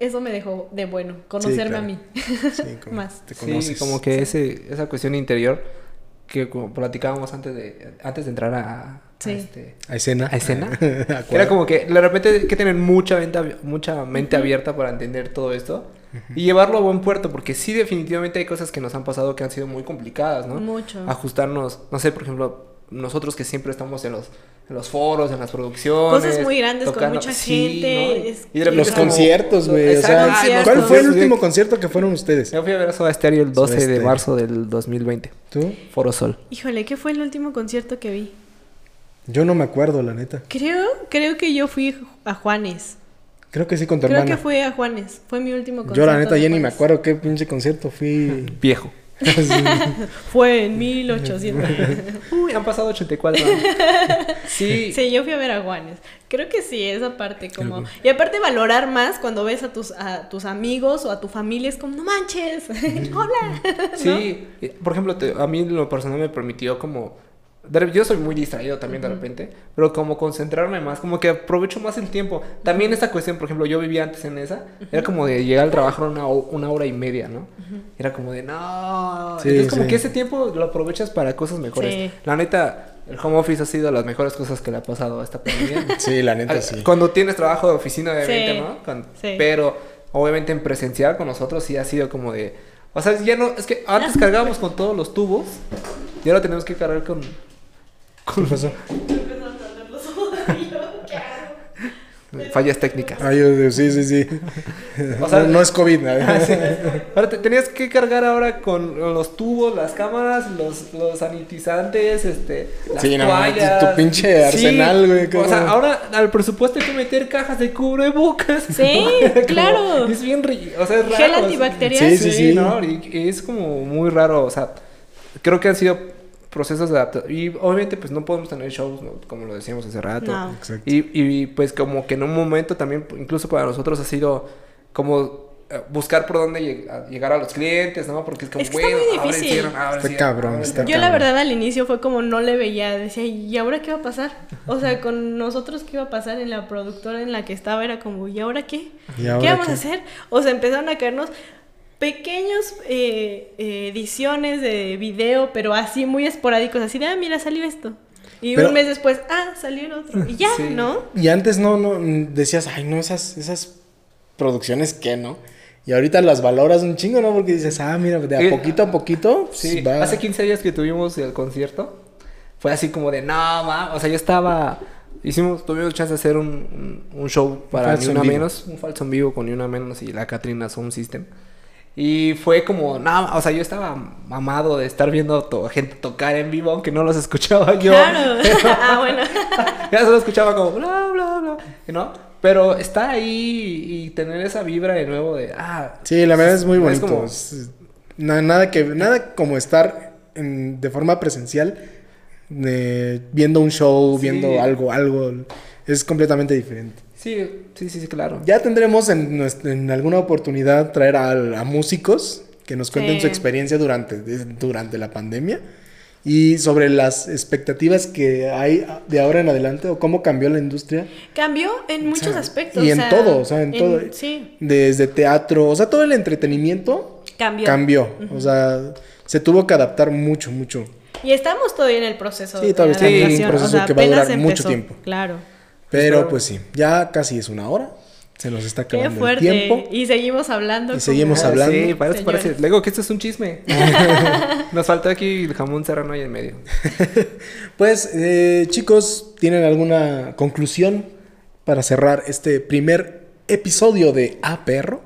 eso me dejó de bueno, conocerme claro. a mí. Sí, como Más. Te Sí, conoces. como que ese, esa cuestión interior que como platicábamos antes de, antes de entrar a, a Sí. este, A escena. a escena. Era como que de repente hay que tener mucha, venta, mucha mente abierta para entender todo esto y llevarlo a buen puerto, porque sí definitivamente hay cosas que nos han pasado que han sido muy complicadas, ¿no? Mucho. Ajustarnos, no sé, por ejemplo, nosotros que siempre estamos en los, en los foros, en las producciones. Cosas muy grandes con mucha sí, gente, ¿no? es- Y de repente Los como- conciertos, güey. O sea. Conciertos. ¿cuál fue el último concierto que fueron ustedes? Yo fui a ver a Soda Stereo el 12 Soda de marzo del 2020. ¿Tú? Foro Sol. Híjole, ¿qué fue el último concierto que vi? Yo no me acuerdo, la neta. Creo, creo que yo fui a Juanes. Creo que sí con tu Creo hermana. que fue a Juanes. Fue mi último concierto. Yo la neta ya ni me acuerdo qué pinche concierto fui. Viejo. Sí. Fue en 1800. Uy, han pasado 84 años. Sí. Sí, yo fui a ver a Juanes. Creo que sí, esa parte como... Y aparte valorar más cuando ves a tus, a tus amigos o a tu familia, es como, no manches, hola. Sí, por ejemplo, te- a mí lo personal me permitió como... Yo soy muy distraído también de repente, pero como concentrarme más, como que aprovecho más el tiempo. También esta cuestión, por ejemplo, yo vivía antes en esa, era como de llegar al trabajo una, una hora y media, ¿no? Era como de, no. Sí, Entonces como sí. que ese tiempo lo aprovechas para cosas mejores. Sí. La neta, el home office ha sido las mejores cosas que le ha pasado a esta pandemia. Sí, la neta sí. Cuando tienes trabajo de oficina, obviamente, ¿no? Sí. Pero obviamente en presencial con nosotros sí ha sido como de. O sea, ya no. Es que antes cargábamos con todos los tubos y ahora tenemos que cargar con. ¿Qué pasó? Fallas técnicas. Ay, mío, sí, sí, sí. O sea- no, no es COVID. ¿no? Ahora te- tenías que cargar ahora con los tubos, las cámaras, los, los sanitizantes, este, las Sí, no, toallas. tu- tu pinche arsenal, güey, O sea, ahora al presupuesto hay que meter cajas de cubrebocas. Sí, Como- claro. Es bien o sea, es raro. Gel antibacterial. Sí, sí, sí. ¿no? Y y es como muy raro, o sea, creo que han sido procesos de adaptación. Y obviamente pues no podemos tener shows, ¿no? como lo decíamos hace rato. No. Exacto. Y, y pues como que en un momento también, incluso para nosotros ha sido como eh, buscar por dónde lleg- a- llegar a los clientes, ¿no? Porque es como, Es que está bueno, muy ahora difícil. hicieron, ahora Está hicieron, cabrón, ahora está Yo la verdad al inicio fue como no le veía, decía, ¿y ahora qué va a pasar? O sea, con nosotros qué iba a pasar en la productora en la que estaba era como, ¿y ahora qué? ¿Y ahora ¿Qué vamos qué? a hacer? O sea, empezaron a caernos pequeños eh, ediciones de video, pero así muy esporádicos, así de, ah, mira, salió esto. Y Pero- un mes después, ah, salió el otro. Y ya, Sí. ¿no? Y antes no, no, decías, ay, no, esas, esas producciones, ¿qué, no? Y ahorita las valoras un chingo, ¿no? Porque dices, ah, mira, de a Eh, poquito a poquito, Sí, va. hace 15 días que tuvimos el concierto, fue así como de, no, ma, o sea, yo estaba, hicimos, tuvimos chance de hacer un, un, un show para falso Ni Una. Menos, un falso en vivo con Ni Una Menos y la Katrina Sound System. Y fue como, no, o sea, yo estaba mamado de estar viendo to- gente tocar en vivo, aunque no los escuchaba yo. Claro. ah, bueno. ya solo escuchaba como bla, bla, bla, ¿no? Pero estar ahí y tener esa vibra de nuevo de, ah, Sí, la verdad es muy Es bonito. como- Es- na- nada, que, nada como estar en- de forma presencial, de- viendo un show, Sí. viendo algo, algo, es completamente diferente. Sí, sí, sí, sí, claro. Ya tendremos en, en alguna oportunidad traer a, a músicos que nos cuenten Sí. su experiencia durante, durante la pandemia y sobre las expectativas que hay de ahora en adelante o cómo cambió la industria Cambió en muchos sea, aspectos. y o en sea, todo, o sea, en todo. Sí, desde teatro, o sea, todo el entretenimiento cambió. cambió, o sea, se tuvo que adaptar mucho, mucho. Y estamos todavía en el proceso. Sí, todavía estamos en un proceso o sea, que va a durar mucho tiempo. Claro. Pero Espero- pues sí, ya casi es una hora, se nos está Qué acabando el fuerte. tiempo. Y seguimos hablando. Y seguimos hablando. Sí, parece, parece. Luego que esto es un chisme. Nos faltó aquí el jamón serrano ahí en medio. Pues eh, chicos, ¿tienen alguna conclusión para cerrar este primer episodio de A Perro?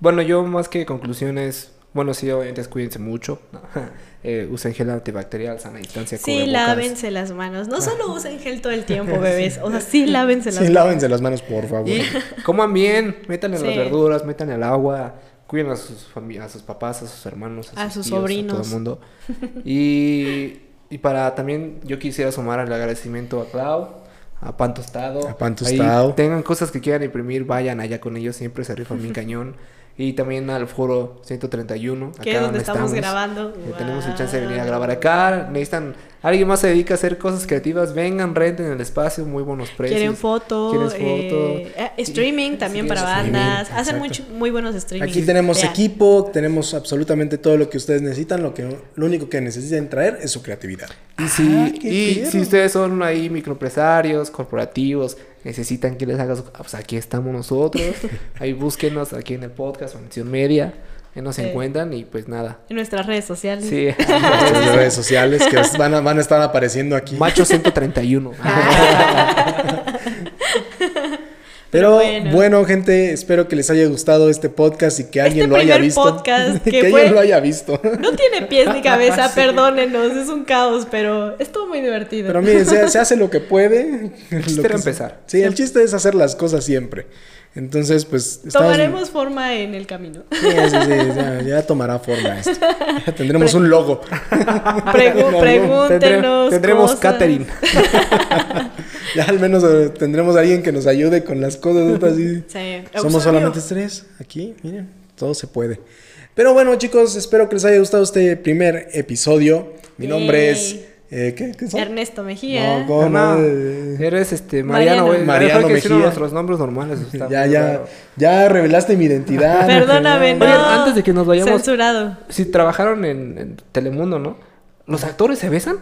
Bueno, yo más que conclusiones, bueno, sí, obviamente cuídense mucho. Eh, usen gel antibacterial, sana distancia. Sí, cubrebocas. lávense las manos. No solo usen gel todo el tiempo, bebés. O sea, sí, lávense las Sí, manos. lávense las manos, por favor. Y coman bien, métanle Sí. las verduras, métanle el agua. cuiden a sus a sus papás, a sus hermanos, a, A sus tíos, sobrinos. a todo el mundo. Y, y para también, yo quisiera sumar el agradecimiento a Clau, a Pan Tostado. A Pan Ahí Tostado. tengan cosas que quieran imprimir, vayan allá con ellos, siempre se rifan bien cañón. Y también al foro 131, Que es acá donde estamos, estamos. grabando. Eh, tenemos el chance de venir a grabar acá. Necesitan, alguien más se dedica a hacer cosas creativas, vengan, renten el espacio, muy buenos precios. Quieren foto, ¿Quieres eh, eh, streaming también para streaming, bandas. Hacen mucho- muy buenos streaming. Aquí tenemos Vean. equipo, tenemos absolutamente todo lo que ustedes necesitan. Lo, que, lo único que necesitan traer es su creatividad. Y si, Ah, qué y si ustedes son ahí microempresarios, corporativos, necesitan que les haga su... Pues aquí estamos nosotros. ahí búsquenos aquí en el podcast o en Acción Media. Ahí nos Sí. encuentran y pues nada. En nuestras redes sociales. Sí. Nuestras redes sociales que van a, van a estar apareciendo aquí. Macho 131. Pero bueno. bueno. gente, espero que les haya gustado este podcast y que alguien Este lo haya visto. podcast que que alguien lo haya visto. No tiene pies ni cabeza, perdónenos, es un caos, pero estuvo muy divertido. Pero miren, se, se hace lo que puede. El chiste era empezar. Sí, el chiste es hacer las cosas siempre. Entonces, pues. estamos- Tomaremos forma en el camino. Sí, sí, sí, ya, ya tomará forma esto. Ya tendremos un logo. Pregu- pregúntenos. tendremos cosas. catering. Ya al menos eh, tendremos a alguien que nos ayude con las cosas. así. Sí. Somos solamente tres aquí, miren, todo se puede. Pero bueno, chicos, espero que les haya gustado este primer episodio. Mi nombre es. Eh, ¿Qué, qué son? Ernesto Mejía. No, ¿cómo No, no? no. Eh, Eres este Mariano. Mariano, güey. Mariano decir Mejía. nuestros nombres normales. está Ya, ya, raro. ya revelaste mi identidad. Perdóname, no. Oigan, antes de que nos vayamos- Censurado. Si trabajaron en, en Telemundo, ¿no? ¿Los actores se besan?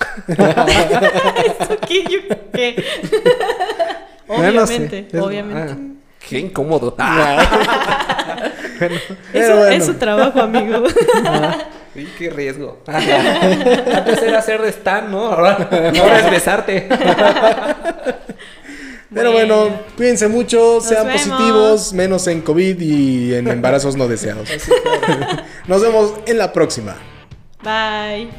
¿Eso qué? Yo qué. Ya no sé. obviamente, obviamente. ah, qué incómodo. Bueno, Pero Eso bueno. es su trabajo, amigo. sí, qué riesgo. Antes era hacer de stand, ¿no? Ahora, ahora es besarte. Pero bueno, Bueno. cuídense mucho, sean vemos. positivos, menos en COVID y en embarazos no deseados. Nos vemos en la próxima. Bye.